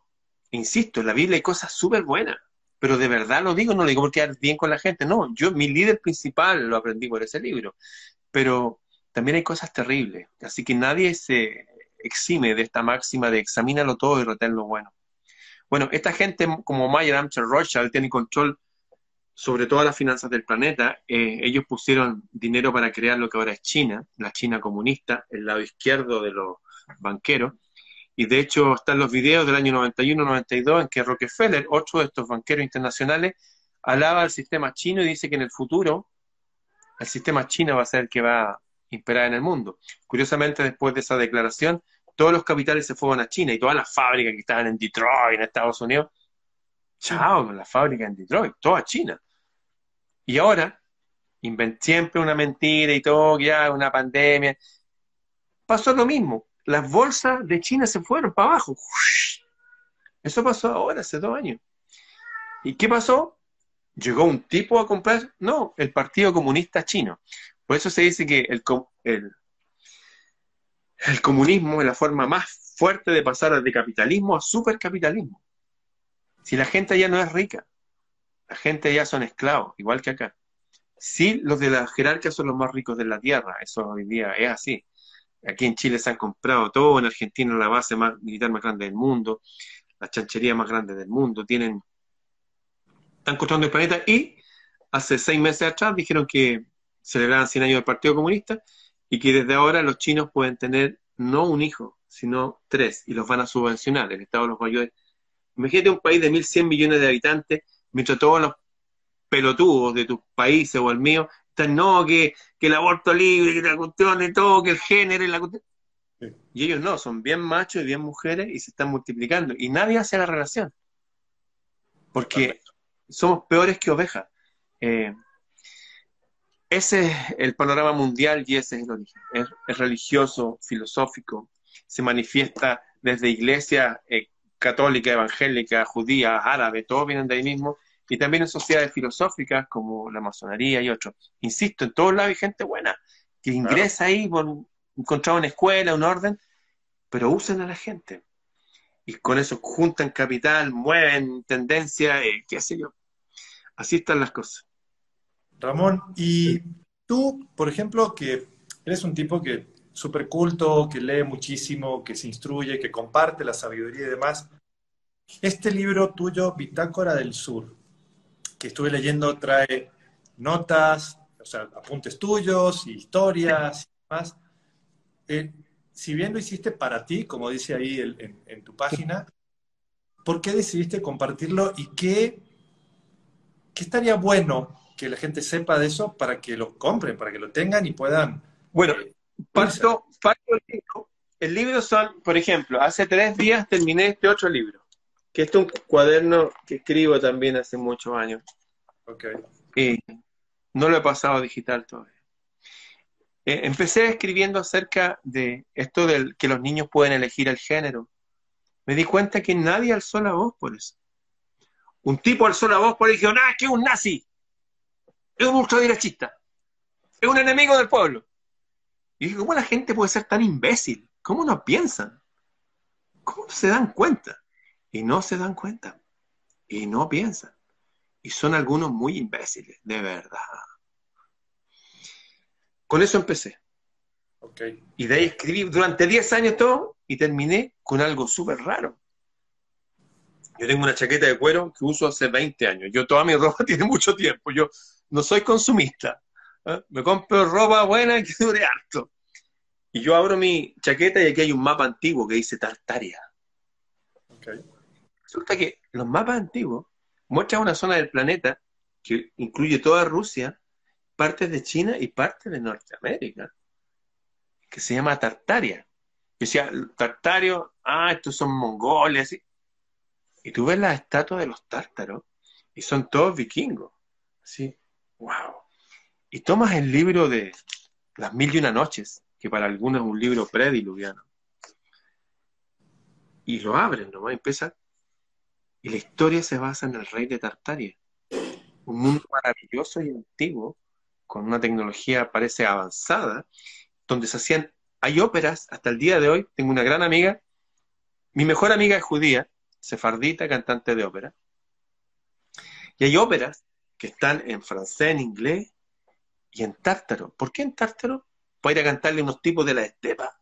Insisto, en la Biblia hay cosas súper buenas. pero de verdad lo digo, no lo digo porque quedar bien con la gente, no, yo, mi líder principal lo aprendí por ese libro, pero también hay cosas terribles, así que nadie se exime de esta máxima de examínalo todo y retén lo bueno. Bueno, esta gente como Mayer, Amcher, Rothschild tiene control sobre todas las finanzas del planeta. Eh, ellos pusieron dinero para crear lo que ahora es China, la China comunista, el lado izquierdo de los banqueros. Y de hecho están los videos del año 91-92 en que Rockefeller, otro de estos banqueros internacionales, alaba al sistema chino y dice que en el futuro el sistema chino va a ser el que va a imperar en el mundo. Curiosamente, después de esa declaración, todos los capitales se fueron a China y todas las fábricas que estaban en Detroit, en Estados Unidos, chao, con las fábricas en Detroit, toda China. Y ahora, siempre una mentira y todo, ya una pandemia. Pasó lo mismo. Las bolsas de China se fueron para abajo. Eso pasó ahora, hace dos años. ¿Y qué pasó? ¿Llegó un tipo a comprar? No, el Partido Comunista Chino. Por eso se dice que el, el, comunismo es la forma más fuerte de pasar de capitalismo a supercapitalismo. Si la gente ya no es rica, la gente ya son esclavos, igual que acá. Sí, los de la jerarquía son los más ricos de la tierra, eso hoy día es así. Aquí en Chile se han comprado todo, en Argentina la base más, militar más grande del mundo, la chanchería más grande del mundo, tienen, están construyendo el planeta y hace seis meses atrás dijeron que celebraban 100 años del Partido Comunista y que desde ahora los chinos pueden tener no un hijo, sino tres, y los van a subvencionar, el Estado los va a ayudar. Imagínate un país de 1.100 millones de habitantes, mientras todos los pelotudos de tus países o el mío están, no, que, el aborto libre, que la cuestión y todo, que el género y la cuestión. Y ellos no, son bien machos y bien mujeres y se están multiplicando. Y nadie hace la relación. Porque somos peores que ovejas. Eh, ese es el panorama mundial y ese es el origen. Es, religioso, filosófico, se manifiesta desde iglesia eh, católica, evangélica, judía, árabe, todos vienen de ahí mismo, y también en sociedades filosóficas como la masonería y otros. Insisto, en todos lados hay gente buena que ingresa ahí por encontrar una escuela, un orden, pero usan a la gente. Y con eso juntan capital, mueven tendencia, eh, qué sé yo. Así están las cosas. Ramón, y tú, por ejemplo, que eres un tipo que súper culto, que lee muchísimo, que se instruye, que comparte la sabiduría y demás. Este libro tuyo, Bitácora del Sur, que estuve leyendo, trae notas, o sea, apuntes tuyos, historias y demás. Eh, si bien lo hiciste para ti, como dice ahí en, en, tu página, ¿por qué decidiste compartirlo y qué, qué estaría bueno que la gente sepa de eso para que lo compren, para que lo tengan y puedan. Bueno, eh, parto, el libro. El libro son, por ejemplo, hace tres días terminé este otro libro, que es un cuaderno que escribo también hace muchos años. Ok. Y no lo he pasado digital todavía. Eh, empecé escribiendo acerca de esto del que los niños pueden elegir el género. Me di cuenta que nadie alzó la voz por eso. Un tipo alzó la voz por y dijo, ¡ah, que es un nazi! es un ultraderechista, es un enemigo del pueblo. Y dije, ¿cómo la gente puede ser tan imbécil? ¿Cómo no piensan? ¿Cómo no se dan cuenta? Y no se dan cuenta. Y no piensan. Y son algunos muy imbéciles, de verdad. Con eso empecé. Okay. Y de ahí escribí durante 10 años todo y terminé con algo súper raro. Yo tengo una chaqueta de cuero que uso hace 20 años. Yo toda mi ropa tiene mucho tiempo. Yo no soy consumista. ¿eh? Me compro ropa buena que dure harto. Y yo abro mi chaqueta y aquí hay un mapa antiguo que dice Tartaria. Resulta que los mapas antiguos muestran una zona del planeta que incluye toda Rusia, partes de China y partes de Norteamérica, que se llama Tartaria. Que decía, Tartario, ah, estos son mongoles. Y tú ves las estatuas de los tártaros y son todos vikingos. ¿sí? ¡Wow! Y tomas el libro de Las Mil y Una Noches, que para algunos es un libro prediluviano, y lo abren nomás, empieza. Y la historia se basa en el rey de Tartaria, un mundo maravilloso y antiguo, con una tecnología parece avanzada, donde se hacían, hay óperas hasta el día de hoy, tengo una gran amiga, mi mejor amiga es judía, sefardita, cantante de ópera, Y hay óperas que están en francés, en inglés y en tártaro. ¿Por qué en tártaro? Para ir a cantarle unos tipos de la estepa.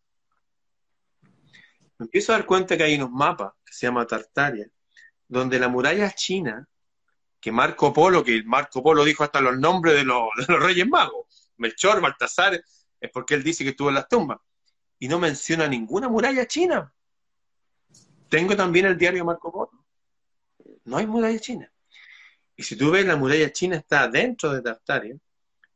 Me empiezo a dar cuenta que hay unos mapas que se llama Tartaria, donde la muralla china, que Marco Polo, que Marco Polo dijo hasta los nombres de los, de los reyes magos, Melchor, Baltasar, es porque él dice que estuvo en las tumbas. Y no menciona ninguna muralla china. Tengo también el diario Marco Polo. No hay muralla china. Y si tú ves, la muralla china está dentro de Tartaria,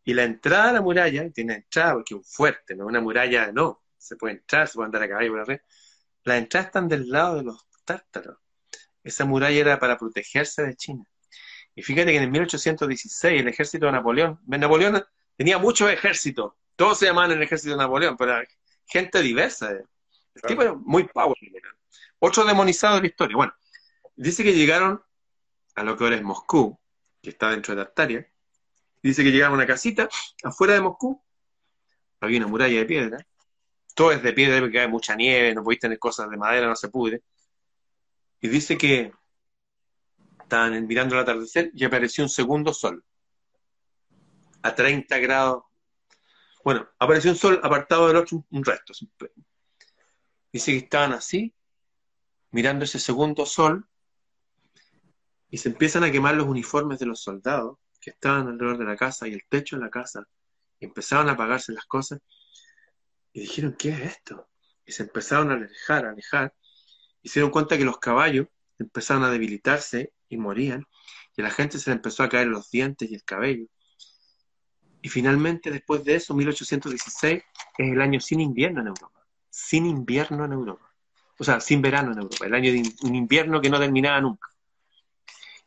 y la entrada a la muralla, tiene entrada porque es un fuerte, no una muralla, no, se puede entrar, se puede andar a caballo por la red. Las entradas están del lado de los tártaros. Esa muralla era para protegerse de China. Y fíjate que en 1816 el ejército de Napoleón, Napoleón tenía muchos ejércitos, todos se llamaban el ejército de Napoleón, pero gente diversa. El tipo era muy powerful. Otro demonizado de la historia. Bueno, dice que llegaron a lo que ahora es Moscú, que está dentro de Tartaria, dice que llegaron a una casita afuera de Moscú, había una muralla de piedra, todo es de piedra porque hay mucha nieve, no podéis tener cosas de madera, no se pudre, y dice que estaban mirando el atardecer y apareció un segundo sol, a 30 grados. Bueno, apareció un sol apartado del otro, un resto. Dice que estaban así, mirando ese segundo sol, y se empiezan a quemar los uniformes de los soldados que estaban alrededor de la casa y el techo de la casa. Y empezaron a apagarse las cosas. Y dijeron, ¿qué es esto? Y se empezaron a alejar, a alejar. Y se dieron cuenta que los caballos empezaron a debilitarse y morían. Y a la gente se le empezó a caer los dientes y el cabello. Y finalmente, después de eso, 1816 es el año sin invierno en Europa. Sin invierno en Europa. O sea, sin verano en Europa. El año de un invierno que no terminaba nunca.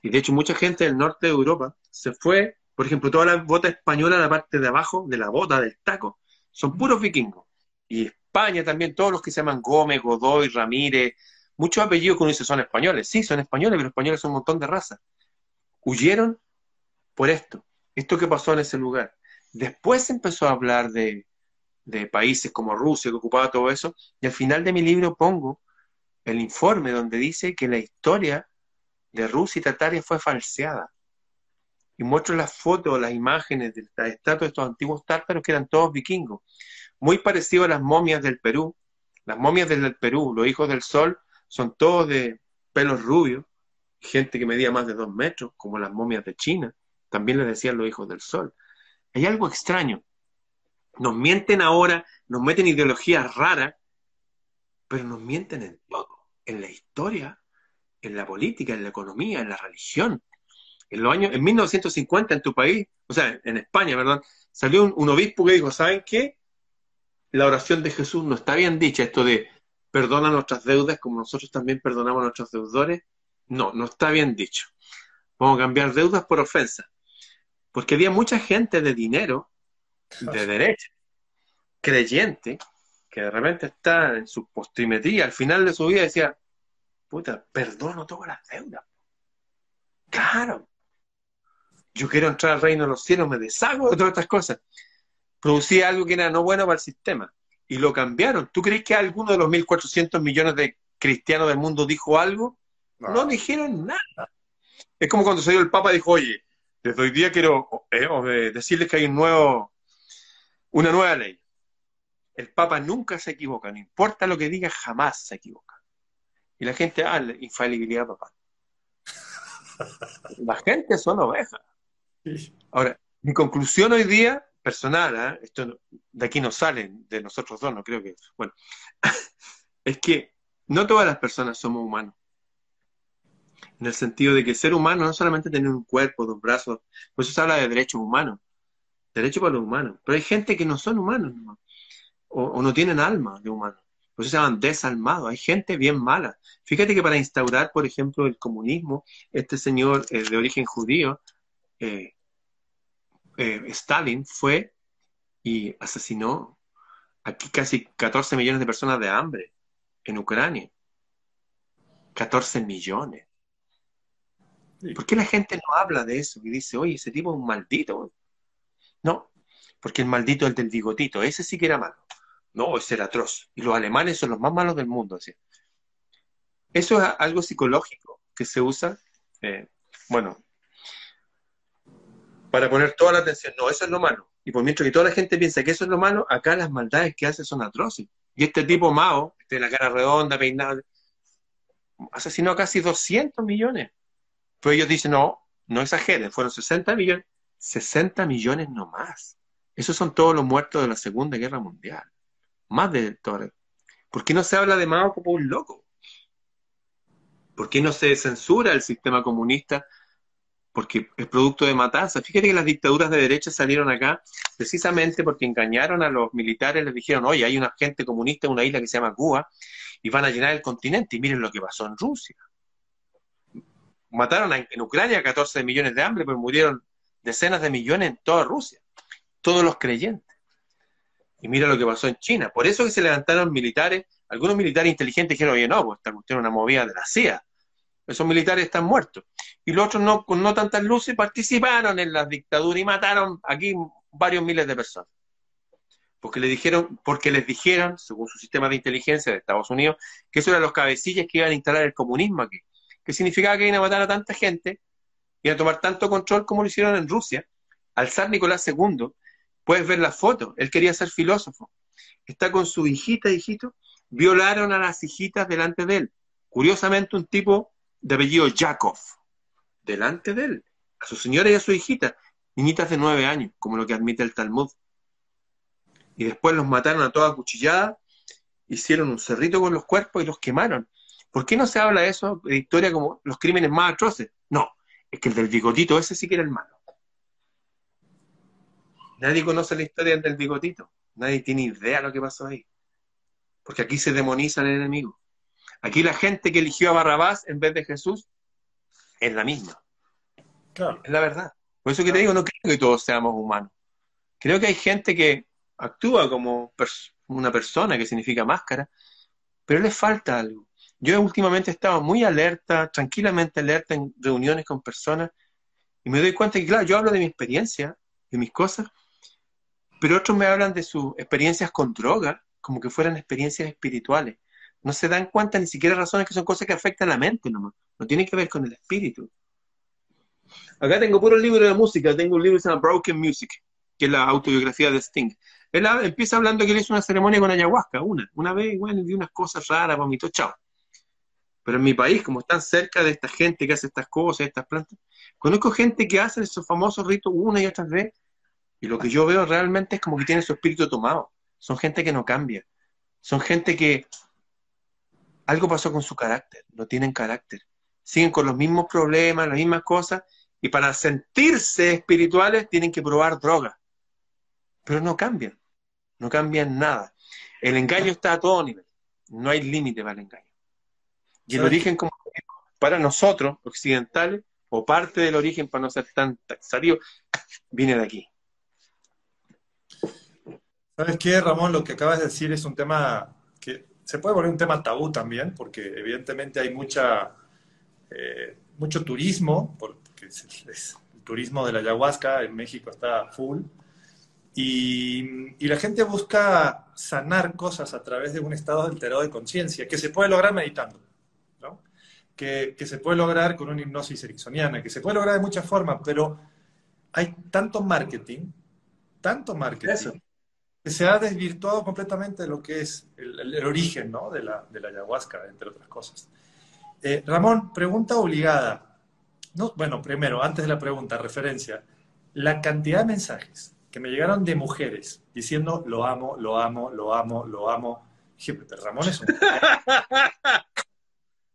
Y de hecho mucha gente del norte de Europa se fue, por ejemplo, toda la bota española, la parte de abajo de la bota, del taco, son puros vikingos. Y España también, todos los que se llaman Gómez, Godoy, Ramírez, muchos apellidos que uno dice son españoles. Sí, son españoles, pero españoles son un montón de razas. Huyeron por esto, esto que pasó en ese lugar. Después se empezó a hablar de, de países como Rusia, que ocupaba todo eso, y al final de mi libro pongo el informe donde dice que la historia de Rusia y Tataria fue falseada. Y muestro las fotos, las imágenes de la estatua de estos antiguos tártaros que eran todos vikingos. Muy parecido a las momias del Perú. Las momias del Perú, los hijos del sol, son todos de pelos rubios, gente que medía más de dos metros, como las momias de China. También les decían los hijos del sol. Hay algo extraño. Nos mienten ahora, nos meten ideologías raras, pero nos mienten en todo. En la historia, en la política, en la economía, en la religión. En los años, en 1950 en tu país, o sea, en España, ¿verdad? Salió un, obispo que dijo, ¿saben qué? La oración de Jesús no está bien dicha, esto de perdona nuestras deudas como nosotros también perdonamos a nuestros deudores. No, no está bien dicho. Vamos a cambiar deudas por ofensa. Porque había mucha gente de dinero, de derecha, creyente, que de repente está en su postrimetría, al final de su vida decía, puta, perdono todas las deudas. Claro. Yo quiero entrar al reino de los cielos, me deshago de todas estas cosas. Producía algo que era no bueno para el sistema. Y lo cambiaron. ¿Tú crees que alguno de los 1.400 millones de cristianos del mundo dijo algo? No, dijeron nada. Es como cuando salió el Papa y dijo, oye, desde hoy día quiero eh, decirles que hay un nuevo, una nueva ley. El Papa nunca se equivoca, no importa lo que diga, jamás se equivoca. Y la gente, ah, la infalibilidad, papá. La gente son ovejas. Ahora, mi conclusión hoy día, personal, ¿eh? esto de aquí no sale, de nosotros dos, no creo que. Bueno, es que no todas las personas somos humanos. En el sentido de que ser humano no solamente tener un cuerpo, dos brazos, pues eso se habla de derechos humanos, derechos para los humanos. Pero hay gente que no son humanos, o, o no tienen alma de humano pues se llaman desalmados, hay gente bien mala. Fíjate que para instaurar, por ejemplo, el comunismo, este señor eh, de origen judío, eh, eh, Stalin, fue y asesinó aquí casi 14 millones de personas de hambre en Ucrania. 14 millones. ¿Por qué la gente no habla de eso y dice, oye, ese tipo es un maldito? No, porque el maldito es el del bigotito, ese sí que era malo. No, es ser atroz. Y los alemanes son los más malos del mundo. Eso es algo psicológico que se usa. Eh, bueno, para poner toda la atención. No, eso es lo malo. Y por mientras que toda la gente piensa que eso es lo malo, acá las maldades que hace son atroces. Y este tipo Mao, este de la cara redonda, peinado, asesinó a casi 200 millones. Pues ellos dicen, no, no exageren, fueron 60 millones. 60 millones no más. Esos son todos los muertos de la Segunda Guerra Mundial. Más todo. ¿Por qué no se habla de Mao como un loco? ¿Por qué no se censura el sistema comunista? Porque es producto de matanza. Fíjate que las dictaduras de derecha salieron acá precisamente porque engañaron a los militares, les dijeron, oye, hay una gente comunista en una isla que se llama Cuba y van a llenar el continente. Y miren lo que pasó en Rusia. Mataron en Ucrania 14 millones de hambre, pero murieron decenas de millones en toda Rusia. Todos los creyentes. Y mira lo que pasó en China. Por eso que se levantaron militares, algunos militares inteligentes dijeron, oye, no, pues esta cuestión es una movida de la CIA. Esos militares están muertos. Y los otros, no, con no tantas luces, participaron en la dictadura y mataron aquí varios miles de personas. Porque, le dijeron, porque les dijeron, según su sistema de inteligencia de Estados Unidos, que eso eran los cabecillas que iban a instalar el comunismo aquí. Que significaba que iban a matar a tanta gente, iban a tomar tanto control como lo hicieron en Rusia. Al zar Nicolás II Puedes ver la foto. Él quería ser filósofo. Está con su hijita, hijito. Violaron a las hijitas delante de él. Curiosamente, un tipo de apellido Yakov. Delante de él. A su señora y a su hijita. Niñitas de nueve años, como lo que admite el Talmud. Y después los mataron a toda cuchillada. Hicieron un cerrito con los cuerpos y los quemaron. ¿Por qué no se habla de eso de historia como los crímenes más atroces? No, es que el del bigotito ese sí que era el malo. Nadie conoce la historia del bigotito. Nadie tiene idea de lo que pasó ahí. Porque aquí se demoniza al enemigo. Aquí la gente que eligió a Barrabás en vez de Jesús es la misma. Claro. Es la verdad. Por eso que te digo, no creo que todos seamos humanos. Creo que hay gente que actúa como una persona, que significa máscara, pero le falta algo. Yo últimamente he estado muy alerta, tranquilamente alerta en reuniones con personas, y me doy cuenta que, claro, yo hablo de mi experiencia, de mis cosas, pero otros me hablan de sus experiencias con droga, como que fueran experiencias espirituales. No se dan cuenta ni siquiera razones que son cosas que afectan la mente nomás. No tiene que ver con el espíritu. Acá tengo puro libro de música. Tengo un libro que se llama Broken Music, que es la autobiografía de Sting. Él empieza hablando que él hizo una ceremonia con ayahuasca, una. Una vez, bueno, vi unas cosas raras, vomitó, chao. Pero en mi país, como están cerca de esta gente que hace estas cosas, estas plantas, conozco gente que hace esos famosos ritos una y otra vez y lo que yo veo realmente es como que tiene su espíritu tomado. Son gente que no cambia. Son gente que algo pasó con su carácter. No tienen carácter. Siguen con los mismos problemas, las mismas cosas. Y para sentirse espirituales tienen que probar droga. Pero no cambian. No cambian nada. El engaño está a todo nivel. No hay límite para el engaño. Y el origen, como para nosotros, occidentales, o parte del origen, para no ser tan taxativo, viene de aquí. ¿Sabes qué, Ramón? Lo que acabas de decir es un tema que se puede volver un tema tabú también, porque evidentemente hay mucha, eh, mucho turismo, porque el turismo de la ayahuasca en México está full, y, la gente busca sanar cosas a través de un estado alterado de conciencia, que se puede lograr meditando, que, que, se puede lograr con una hipnosis ericksoniana, que se puede lograr de muchas formas, pero hay tanto marketing, tanto marketing, se ha desvirtuado completamente lo que es el, origen ¿no? de, la, de, la, ayahuasca, entre otras cosas. Eh, Ramón, pregunta obligada. No, bueno, primero, antes de la pregunta, referencia. La cantidad de mensajes que me llegaron de mujeres diciendo lo amo, lo amo, lo amo, lo amo. Dije, Ramón es un...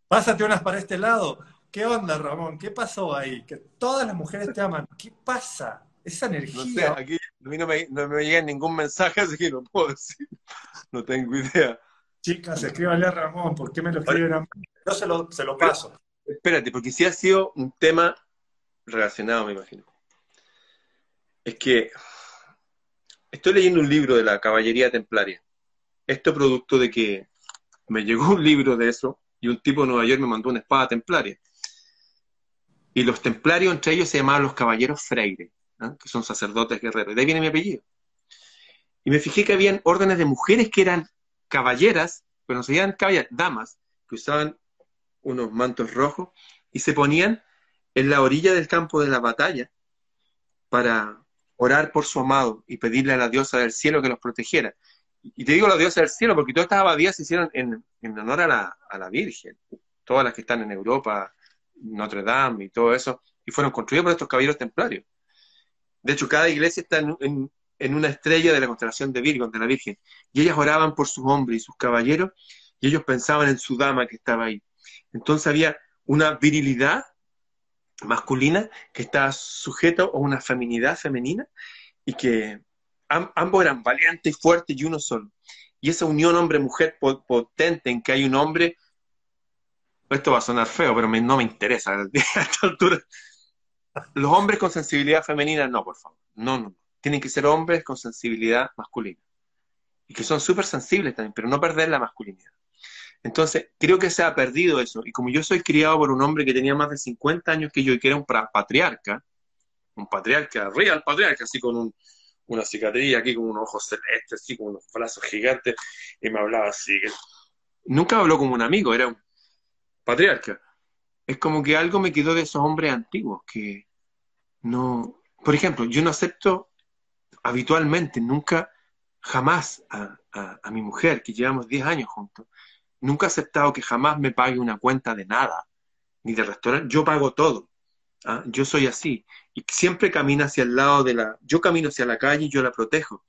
Pásate unas para este lado. ¿Qué onda, Ramón? ¿Qué pasó ahí? Que todas las mujeres te aman. ¿Qué pasa? Esa energía. aquí a mí no me, no me llega ningún mensaje, así que no puedo decir. No tengo idea. Chicas, escríbanle a Ramón, ¿por qué me lo escriben a mí? Yo se lo, se lo paso. Espérate, porque sí ha sido un tema relacionado, me imagino. Es que estoy leyendo un libro de la caballería templaria. Esto producto de que me llegó un libro de eso y un tipo de Nueva York me mandó una espada templaria. Y los templarios, entre ellos, se llamaban los caballeros Freire que son sacerdotes guerreros. De ahí viene mi apellido. Y me fijé que habían órdenes de mujeres que eran caballeras, pero no se llaman caballeras, damas, que usaban unos mantos rojos y se ponían en la orilla del campo de la batalla para orar por su amado y pedirle a la diosa del cielo que los protegiera. Y te digo la diosa del cielo porque todas estas abadías se hicieron en, honor a la, a la, Virgen. Todas las que están en Europa, Notre Dame y todo eso, y fueron construidas por estos caballeros templarios. De hecho, cada iglesia está en, una estrella de la constelación de Virgo, de la Virgen. Y ellas oraban por sus hombres y sus caballeros, y ellos pensaban en su dama que estaba ahí. Entonces había una virilidad masculina que estaba sujeto a una feminidad femenina y que ambos eran valientes y fuertes y uno solo. Y esa unión hombre-mujer potente en que hay un hombre, esto va a sonar feo, pero no me interesa a esta altura. Los hombres con sensibilidad femenina, no, por favor. No, no. Tienen que ser hombres con sensibilidad masculina. Y que son súper sensibles también, pero no perder la masculinidad. Entonces, creo que se ha perdido eso. Y como yo soy criado por un hombre que tenía más de 50 años que yo y que era un patriarca, un patriarca, real patriarca, así con una cicatriz aquí, con unos ojos celestes, así con unos brazos gigantes, y me hablaba así. Nunca habló como un amigo, era un patriarca. Es como que algo me quedó de esos hombres antiguos, que no... Por ejemplo, yo no acepto habitualmente, nunca, jamás a, mi mujer, que llevamos 10 años juntos, nunca he aceptado que jamás me pague una cuenta de nada, ni de restaurante. Yo pago todo. ¿ah? Yo soy así. Y siempre camina hacia el lado de la... Yo camino hacia la calle y yo la protejo.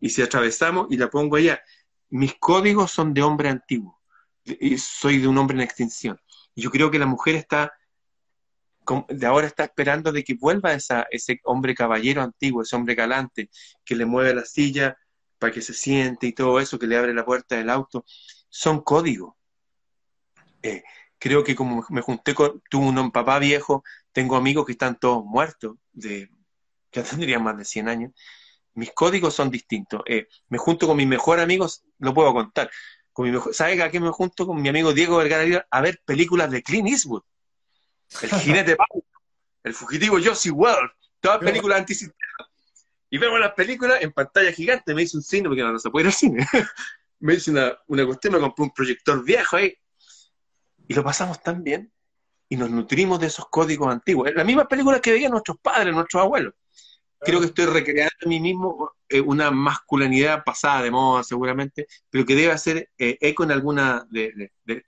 Y si atravesamos y la pongo allá, mis códigos son de hombre antiguo. Y soy de un hombre en extinción. Yo creo que la mujer está... De ahora está esperando de que vuelva esa, ese hombre caballero antiguo, ese hombre galante, que le mueve la silla para que se siente y todo eso, que le abre la puerta del auto son códigos. Eh, creo que como me junté con, tuve un papá viejo, tengo amigos que están todos muertos, de, ya tendrían más de 100 años, mis códigos son distintos. Eh, me junto con mis mejores amigos, lo puedo contar. Con mi mejor, ¿Sabes a qué me junto con mi amigo Diego Vergara a ver películas de Clint Eastwood? El jinete Pablo, el fugitivo Josie World, todas películas antisistemas. Y vemos las películas en pantalla gigante, me hizo un cine porque no, no se puede ir al cine. me hice una, una cuestión, me compré un proyector viejo ahí, y lo pasamos tan bien, y nos nutrimos de esos códigos antiguos. La misma película que veían nuestros padres, nuestros abuelos. Creo que estoy recreando a mí mismo eh, una masculinidad pasada de moda, seguramente, pero que debe hacer eh, eco en alguna de, de,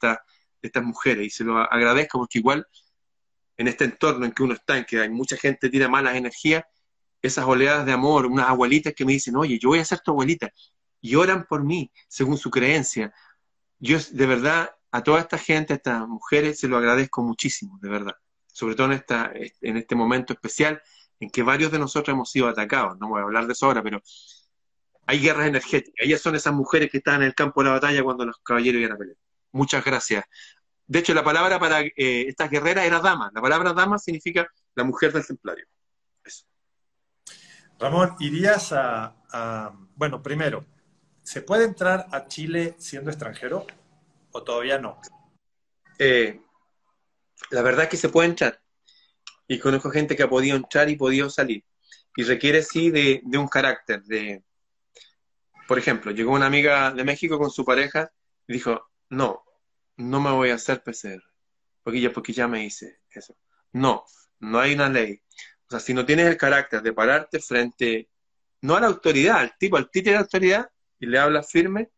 estas mujeres. Y se lo agradezco porque igual en este entorno en que uno está, en que hay mucha gente tira malas energías, esas oleadas de amor, unas abuelitas que me dicen, oye, yo voy a ser tu abuelita, y oran por mí según su creencia. Yo de verdad a toda esta gente, a estas mujeres, se lo agradezco muchísimo, de verdad. Sobre todo en, esta, en este momento especial en que varios de nosotros hemos sido atacados. No voy a hablar de eso ahora, pero hay guerras energéticas. Ellas son esas mujeres que están en el campo de la batalla cuando los caballeros iban a pelear. Muchas gracias. De hecho, la palabra para eh, estas guerreras era dama. La palabra dama significa la mujer del templario. Ramón, irías a, bueno, primero, ¿Se puede entrar a Chile siendo extranjero o todavía no? Eh, la verdad es que se puede entrar. Y conozco gente que ha podido entrar y podido salir. Y requiere sí de, un carácter. De, por ejemplo, llegó una amiga de México con su pareja y dijo, no, no me voy a hacer PCR. Porque ya, porque ya me hice eso. No, no hay una ley. O sea, si no tienes el carácter de pararte frente, no a la autoridad, al tipo, al título de autoridad, y le hablas firme,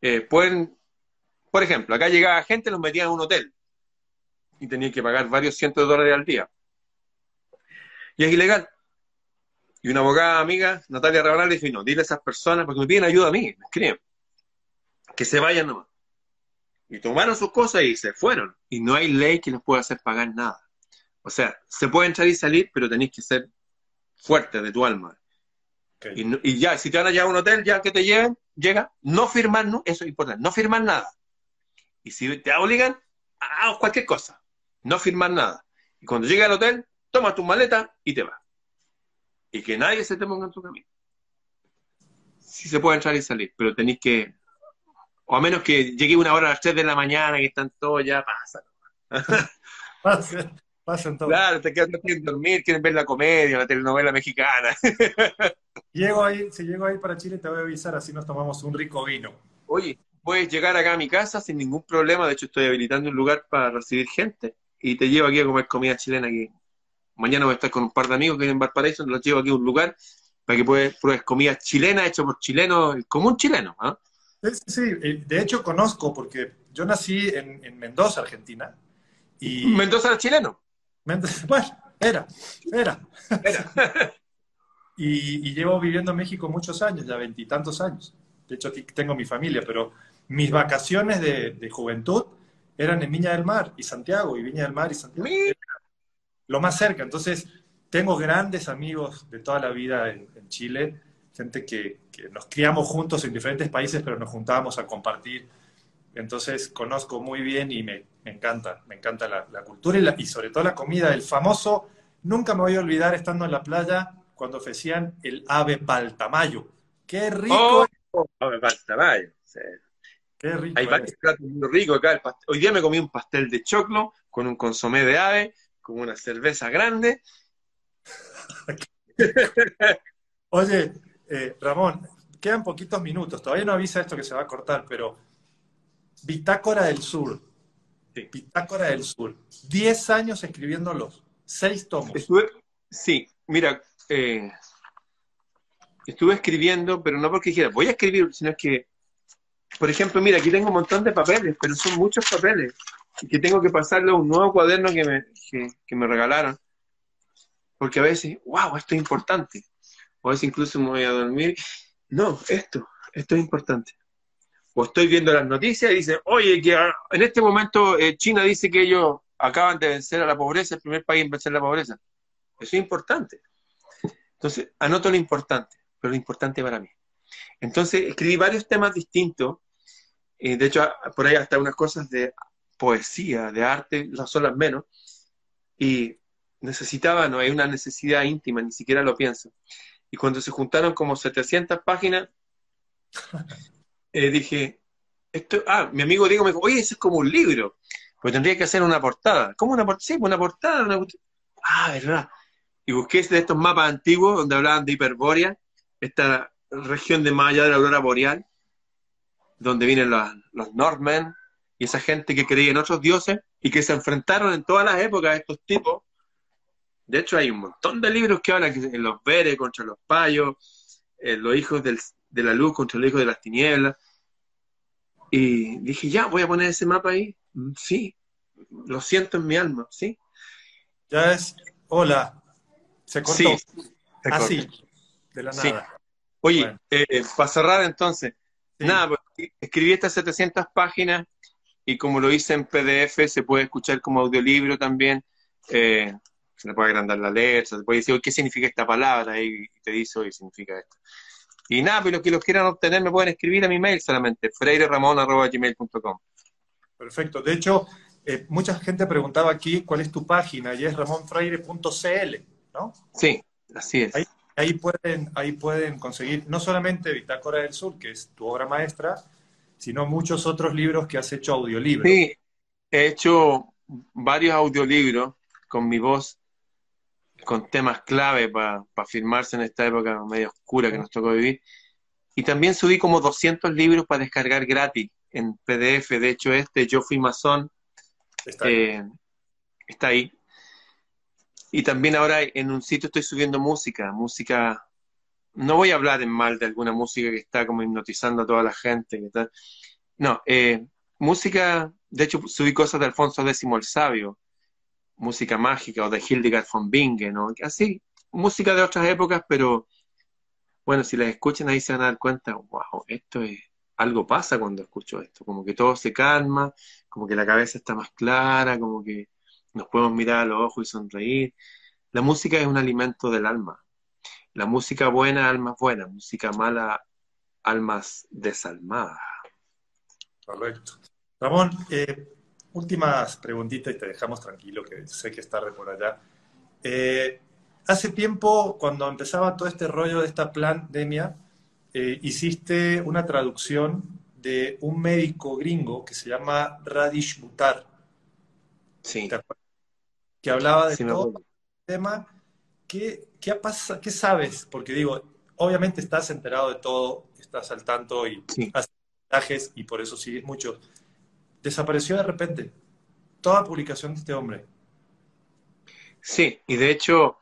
eh, pueden, por ejemplo, acá llegaba gente, los metía en un hotel y tenía que pagar varios cientos de dólares al día. Y es ilegal. Y una abogada amiga, Natalia Rabanal, dijo, no, dile a esas personas, porque me piden ayuda a mí, me escriben, que se vayan nomás. Y tomaron sus cosas y se fueron. Y no hay ley que les pueda hacer pagar nada. O sea, se puede entrar y salir, pero tenéis que ser fuerte de tu alma. Y, ya, si te van a llevar a un hotel, ya que te lleven, llega, no firmar, no, eso es importante, no firmar nada. Y si te obligan, haz cualquier cosa, no firmar nada. Y cuando llegue al hotel, toma tu maleta y te vas. Y que nadie se te ponga en tu camino. Sí se puede entrar y salir, pero tenéis que, o a menos que llegue una hora a las 3 de la mañana y están todos ya, pasa. Claro, te quedas sin dormir, quieren ver la comedia, la telenovela mexicana. Llego ahí, si llego ahí para Chile te voy a avisar, así nos tomamos un rico vino. Oye, puedes llegar acá a mi casa sin ningún problema, de hecho estoy habilitando un lugar para recibir gente y te llevo aquí a comer comida chilena aquí. Mañana voy a estar con un par de amigos que vienen en Valparaíso, los llevo aquí a un lugar para que pruebes comida chilena hecha por chilenos, el común chileno. ¿ah? Sí, eh, de hecho conozco, porque yo nací en, Mendoza, Argentina. Y... ¿Mendoza era chileno? bueno, era, era. y, llevo viviendo en México muchos años, ya veintitantos años. De hecho, tengo mi familia, pero mis vacaciones de, juventud eran en Viña del Mar y Santiago, y Viña del Mar y Santiago. Lo más cerca. Entonces, tengo grandes amigos de toda la vida en, Chile, gente que, nos criamos juntos en diferentes países, pero nos juntábamos a compartir. Entonces, conozco muy bien y me, encanta, me encanta la, cultura y, y sobre todo la comida. El famoso, nunca me voy a olvidar estando en la playa cuando ofrecían el ave paltamayo. ¡Qué rico! Oh, ave paltamayo, Qué rico. Hay varios platos muy ricos acá. Hoy día me comí un pastel de choclo con un consomé de ave, con una cerveza grande. Oye, eh, Ramón, quedan poquitos minutos. Todavía no avisa esto que se va a cortar, pero Bitácora del Sur. Bitácora del Sur. Diez años escribiéndolos. Seis tomos. sí, mira, eh, estuve escribiendo, pero no porque dijera, voy a escribir, sino que, por ejemplo, mira, aquí tengo un montón de papeles, pero son muchos papeles, y que tengo que pasarle a un nuevo cuaderno que me, que, me regalaron, porque a veces, wow, esto es importante, o a veces incluso me voy a dormir, no, esto, esto es importante. O estoy viendo las noticias y dice, oye, que en este momento eh, China dice que ellos acaban de vencer a la pobreza, el primer país en vencer la pobreza. Eso es importante. Entonces, anoto lo importante, pero lo importante para mí. Entonces, escribí varios temas distintos. Eh, de hecho, por ahí hasta unas cosas de poesía, de arte, no son las menos. Y necesitaba, no hay una necesidad íntima, ni siquiera lo pienso. Y cuando se juntaron como 700 páginas, eh, dije, esto, ah, mi amigo Diego me dijo, oye, eso es como un libro, pues tendría que hacer una portada. ¿Cómo una portada? Sí, pues una portada. Una... Ah, verdad y busqué de estos mapas antiguos donde hablaban de Hiperbórea, esta región de más allá de la aurora boreal, donde vienen los, los Northmen y esa gente que creía en otros dioses y que se enfrentaron en todas las épocas a estos tipos. De hecho, hay un montón de libros que hablan de los Veres contra los Payos, eh, los hijos de la luz contra los hijos de las tinieblas. Y dije, ya, voy a poner ese mapa ahí. Mm, sí, lo siento en mi alma, sí. Ya es, hola, se cortó. Así, de la nada. Oye, eh, para cerrar entonces, nada, pues, escribí estas 700 páginas y como lo hice en PDF, se puede escuchar como audiolibro también. Eh, se le puede agrandar la letra, se puede decir, ¿qué significa esta palabra? Y te dice, hoy significa esto. Y nada, pues los que los quieran obtener me pueden escribir a mi mail solamente, freireramon.gmail.com. Perfecto. De hecho, eh, mucha gente preguntaba aquí cuál es tu página y es ramonfreire.cl. Sí, así es. Ahí, pueden, ahí pueden conseguir no solamente Bitácora del Sur, que es tu obra maestra, sino muchos otros libros que has hecho audiolibros. Sí, he hecho varios audiolibros con mi voz, con temas clave para firmarse en esta época medio oscura que nos tocó vivir. Y también subí como 200 libros para descargar gratis en PDF. De hecho, este, Yo Fui Masón, está eh, ahí. Y también ahora en un sitio estoy subiendo música, música, no voy a hablar en mal de alguna música que está como hipnotizando a toda la gente, que no, eh, música, de hecho subí cosas de Alfonso X el Sabio, música mágica o de Hildegard von Bingen, ¿no? así, música de otras épocas, pero bueno, si las escuchan ahí se van a dar cuenta, wow, esto es, algo pasa cuando escucho esto, como que todo se calma, como que la cabeza está más clara, como que nos podemos mirar a los ojos y sonreír. La música es un alimento del alma. La música buena, almas buenas. Música mala, almas desalmadas. Correcto. Ramón, eh, últimas preguntitas y te dejamos tranquilo, que sé que es tarde por allá. Eh, hace tiempo, cuando empezaba todo este rollo de esta pandemia, eh, hiciste una traducción de un médico gringo que se llama Radish Mutar. Sí que hablaba de todo el tema. ¿Qué, qué, pasa, ¿Qué sabes? Porque digo, obviamente estás enterado de todo, estás al tanto y haces mensajes y por eso sigues mucho. Desapareció de repente toda publicación de este hombre. Sí, y de hecho,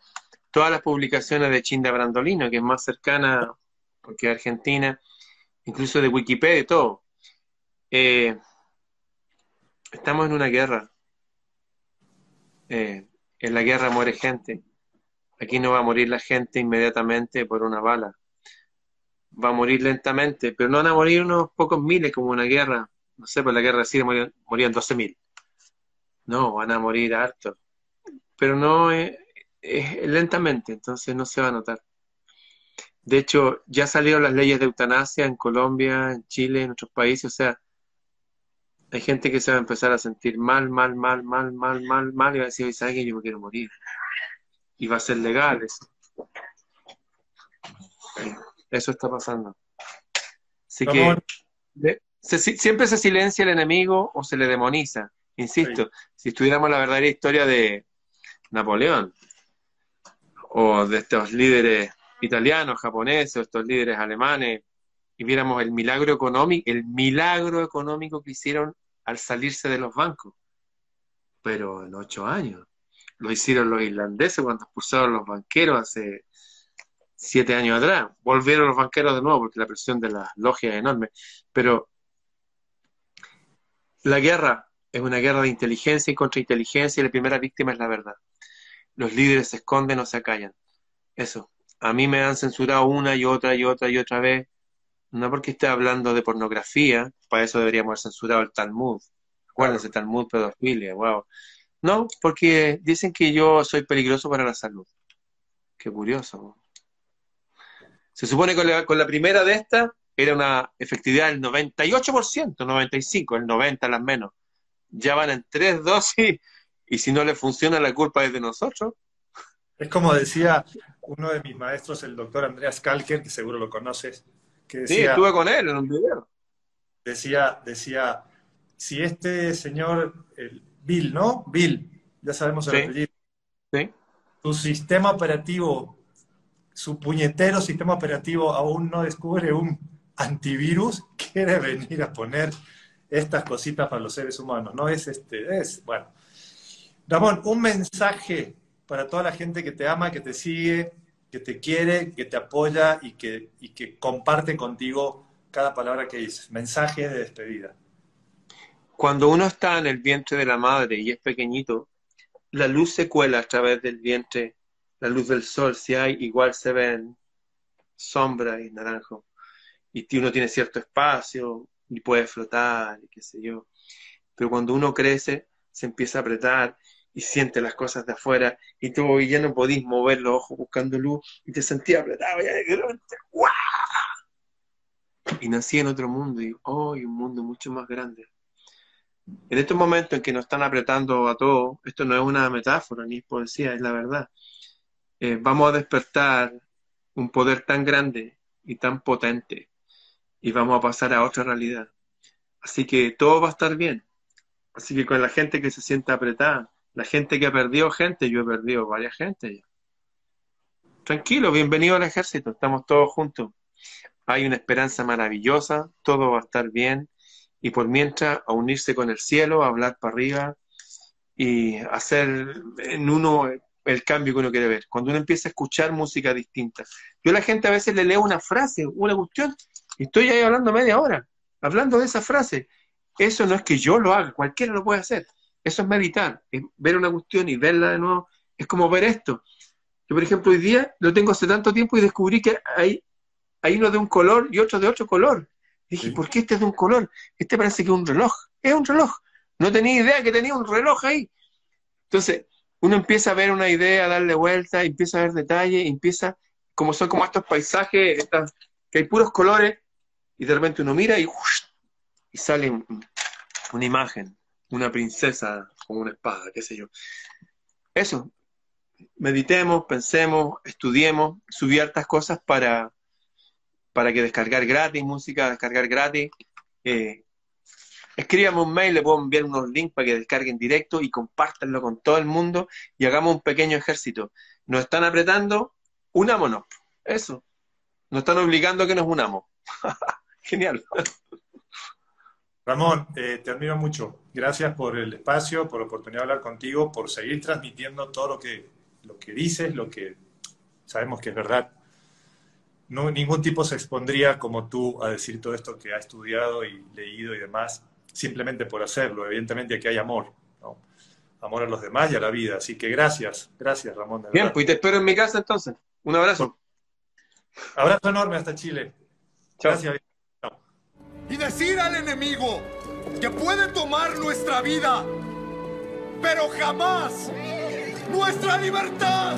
todas las publicaciones de Chinda Brandolino, que es más cercana que Argentina, incluso de Wikipedia y todo, eh, estamos en una guerra. Eh, en la guerra muere gente. Aquí no va a morir la gente inmediatamente por una bala. Va a morir lentamente, pero no van a morir unos pocos miles como una guerra. No sé, por la guerra de Siria morían, morían 12.000. No, van a morir hartos. Pero no eh, lentamente, entonces no se va a notar. De hecho, ya salieron las leyes de eutanasia en Colombia, en Chile, en otros países. O sea, hay gente que se va a empezar a sentir mal, mal, mal, mal, mal, mal, mal, y va a decir, ¿sabes que yo me quiero morir? Y va a ser legal eso. Eso está pasando. Así que siempre se silencia el enemigo o se le demoniza. Insisto, si estuviéramos la verdadera historia de Napoleón o de estos líderes italianos, japoneses, o estos líderes alemanes, y viéramos el milagro económico, el milagro económico que hicieron al salirse de los bancos. Pero en ocho años. Lo hicieron los irlandeses cuando expulsaron los banqueros hace siete años atrás. Volvieron los banqueros de nuevo porque la presión de las logias es enorme. Pero la guerra es una guerra de inteligencia y contrainteligencia y la primera víctima es la verdad. Los líderes se esconden o se acallan. Eso. A mí me han censurado una y otra y otra y otra vez no porque esté hablando de pornografía, para eso deberíamos haber censurado el Talmud. Acuérdense, Talmud, pedofilia, wow. No, porque dicen que yo soy peligroso para la salud. Qué curioso. Se supone que con la, con la primera de estas era una efectividad del 98%, 95%, el 90% las menos. Ya van en tres dosis y si no le funciona la culpa es de nosotros. Es como decía uno de mis maestros, el doctor Andreas Kalker, que seguro lo conoces, sí, estuve con él en un video. Decía, decía, si este señor, el Bill, ¿no? Bill, ya sabemos el apellido. Sí. Tu sistema operativo, su puñetero sistema operativo aún no descubre un antivirus, quiere venir a poner estas cositas para los seres humanos, ¿no? Es este, es, bueno. Ramón, un mensaje para toda la gente que te ama, que te sigue, que te quiere, que te apoya y que, y que comparte contigo cada palabra que dices. Mensaje de despedida. Cuando uno está en el vientre de la madre y es pequeñito, la luz se cuela a través del vientre, la luz del sol, si hay, igual se ven sombra y naranjo. Y uno tiene cierto espacio y puede flotar y qué sé yo. Pero cuando uno crece, se empieza a apretar y siente las cosas de afuera y tú ya no podís mover los ojos buscando luz y te sentías apretado y Y nací en otro mundo y hoy un mundo mucho más grande. En estos momentos en que nos están apretando a todos, esto no es una metáfora ni es poesía, es la verdad. Eh, vamos a despertar un poder tan grande y tan potente y vamos a pasar a otra realidad. Así que todo va a estar bien. Así que con la gente que se sienta apretada, la gente que ha perdido gente, yo he perdido varias gente. Tranquilo, bienvenido al ejército, estamos todos juntos. Hay una esperanza maravillosa, todo va a estar bien. Y por mientras, a unirse con el cielo, a hablar para arriba y hacer en uno el cambio que uno quiere ver. Cuando uno empieza a escuchar música distinta. Yo a la gente a veces le leo una frase, una cuestión, y estoy ahí hablando media hora, hablando de esa frase. Eso no es que yo lo haga, cualquiera lo puede hacer. Eso es meditar, es ver una cuestión y verla de nuevo. Es como ver esto. Yo, por ejemplo, hoy día lo tengo hace tanto tiempo y descubrí que hay, hay uno de un color y otro de otro color. dije, ¿por qué este es de un color? Este parece que es un reloj. Es un reloj. No tenía idea que tenía un reloj ahí. Entonces, uno empieza a ver una idea, a darle vuelta, empieza a ver detalles, empieza, como son como estos paisajes, que hay puros colores, y de repente uno mira y, y sale una imagen una princesa con una espada, qué sé yo. Eso, meditemos, pensemos, estudiemos, subí hartas cosas para, para que descargar gratis, música, descargar gratis. Eh, un mail, le puedo enviar unos links para que descarguen directo y compártanlo con todo el mundo y hagamos un pequeño ejército. Nos están apretando, unámonos. Eso. Nos están obligando a que nos unamos. Genial. Ramón, eh, te admiro mucho. Gracias por el espacio, por la oportunidad de hablar contigo, por seguir transmitiendo todo lo que, lo que dices, lo que sabemos que es verdad. No, ningún tipo se expondría como tú a decir todo esto que ha estudiado y leído y demás, simplemente por hacerlo. Evidentemente aquí hay amor, ¿no? amor a los demás y a la vida. Así que gracias, gracias Ramón. Bien, pues te espero en mi casa entonces. Un abrazo. Abrazo enorme hasta Chile. Gracias y decir al enemigo que puede tomar nuestra vida, pero jamás nuestra libertad.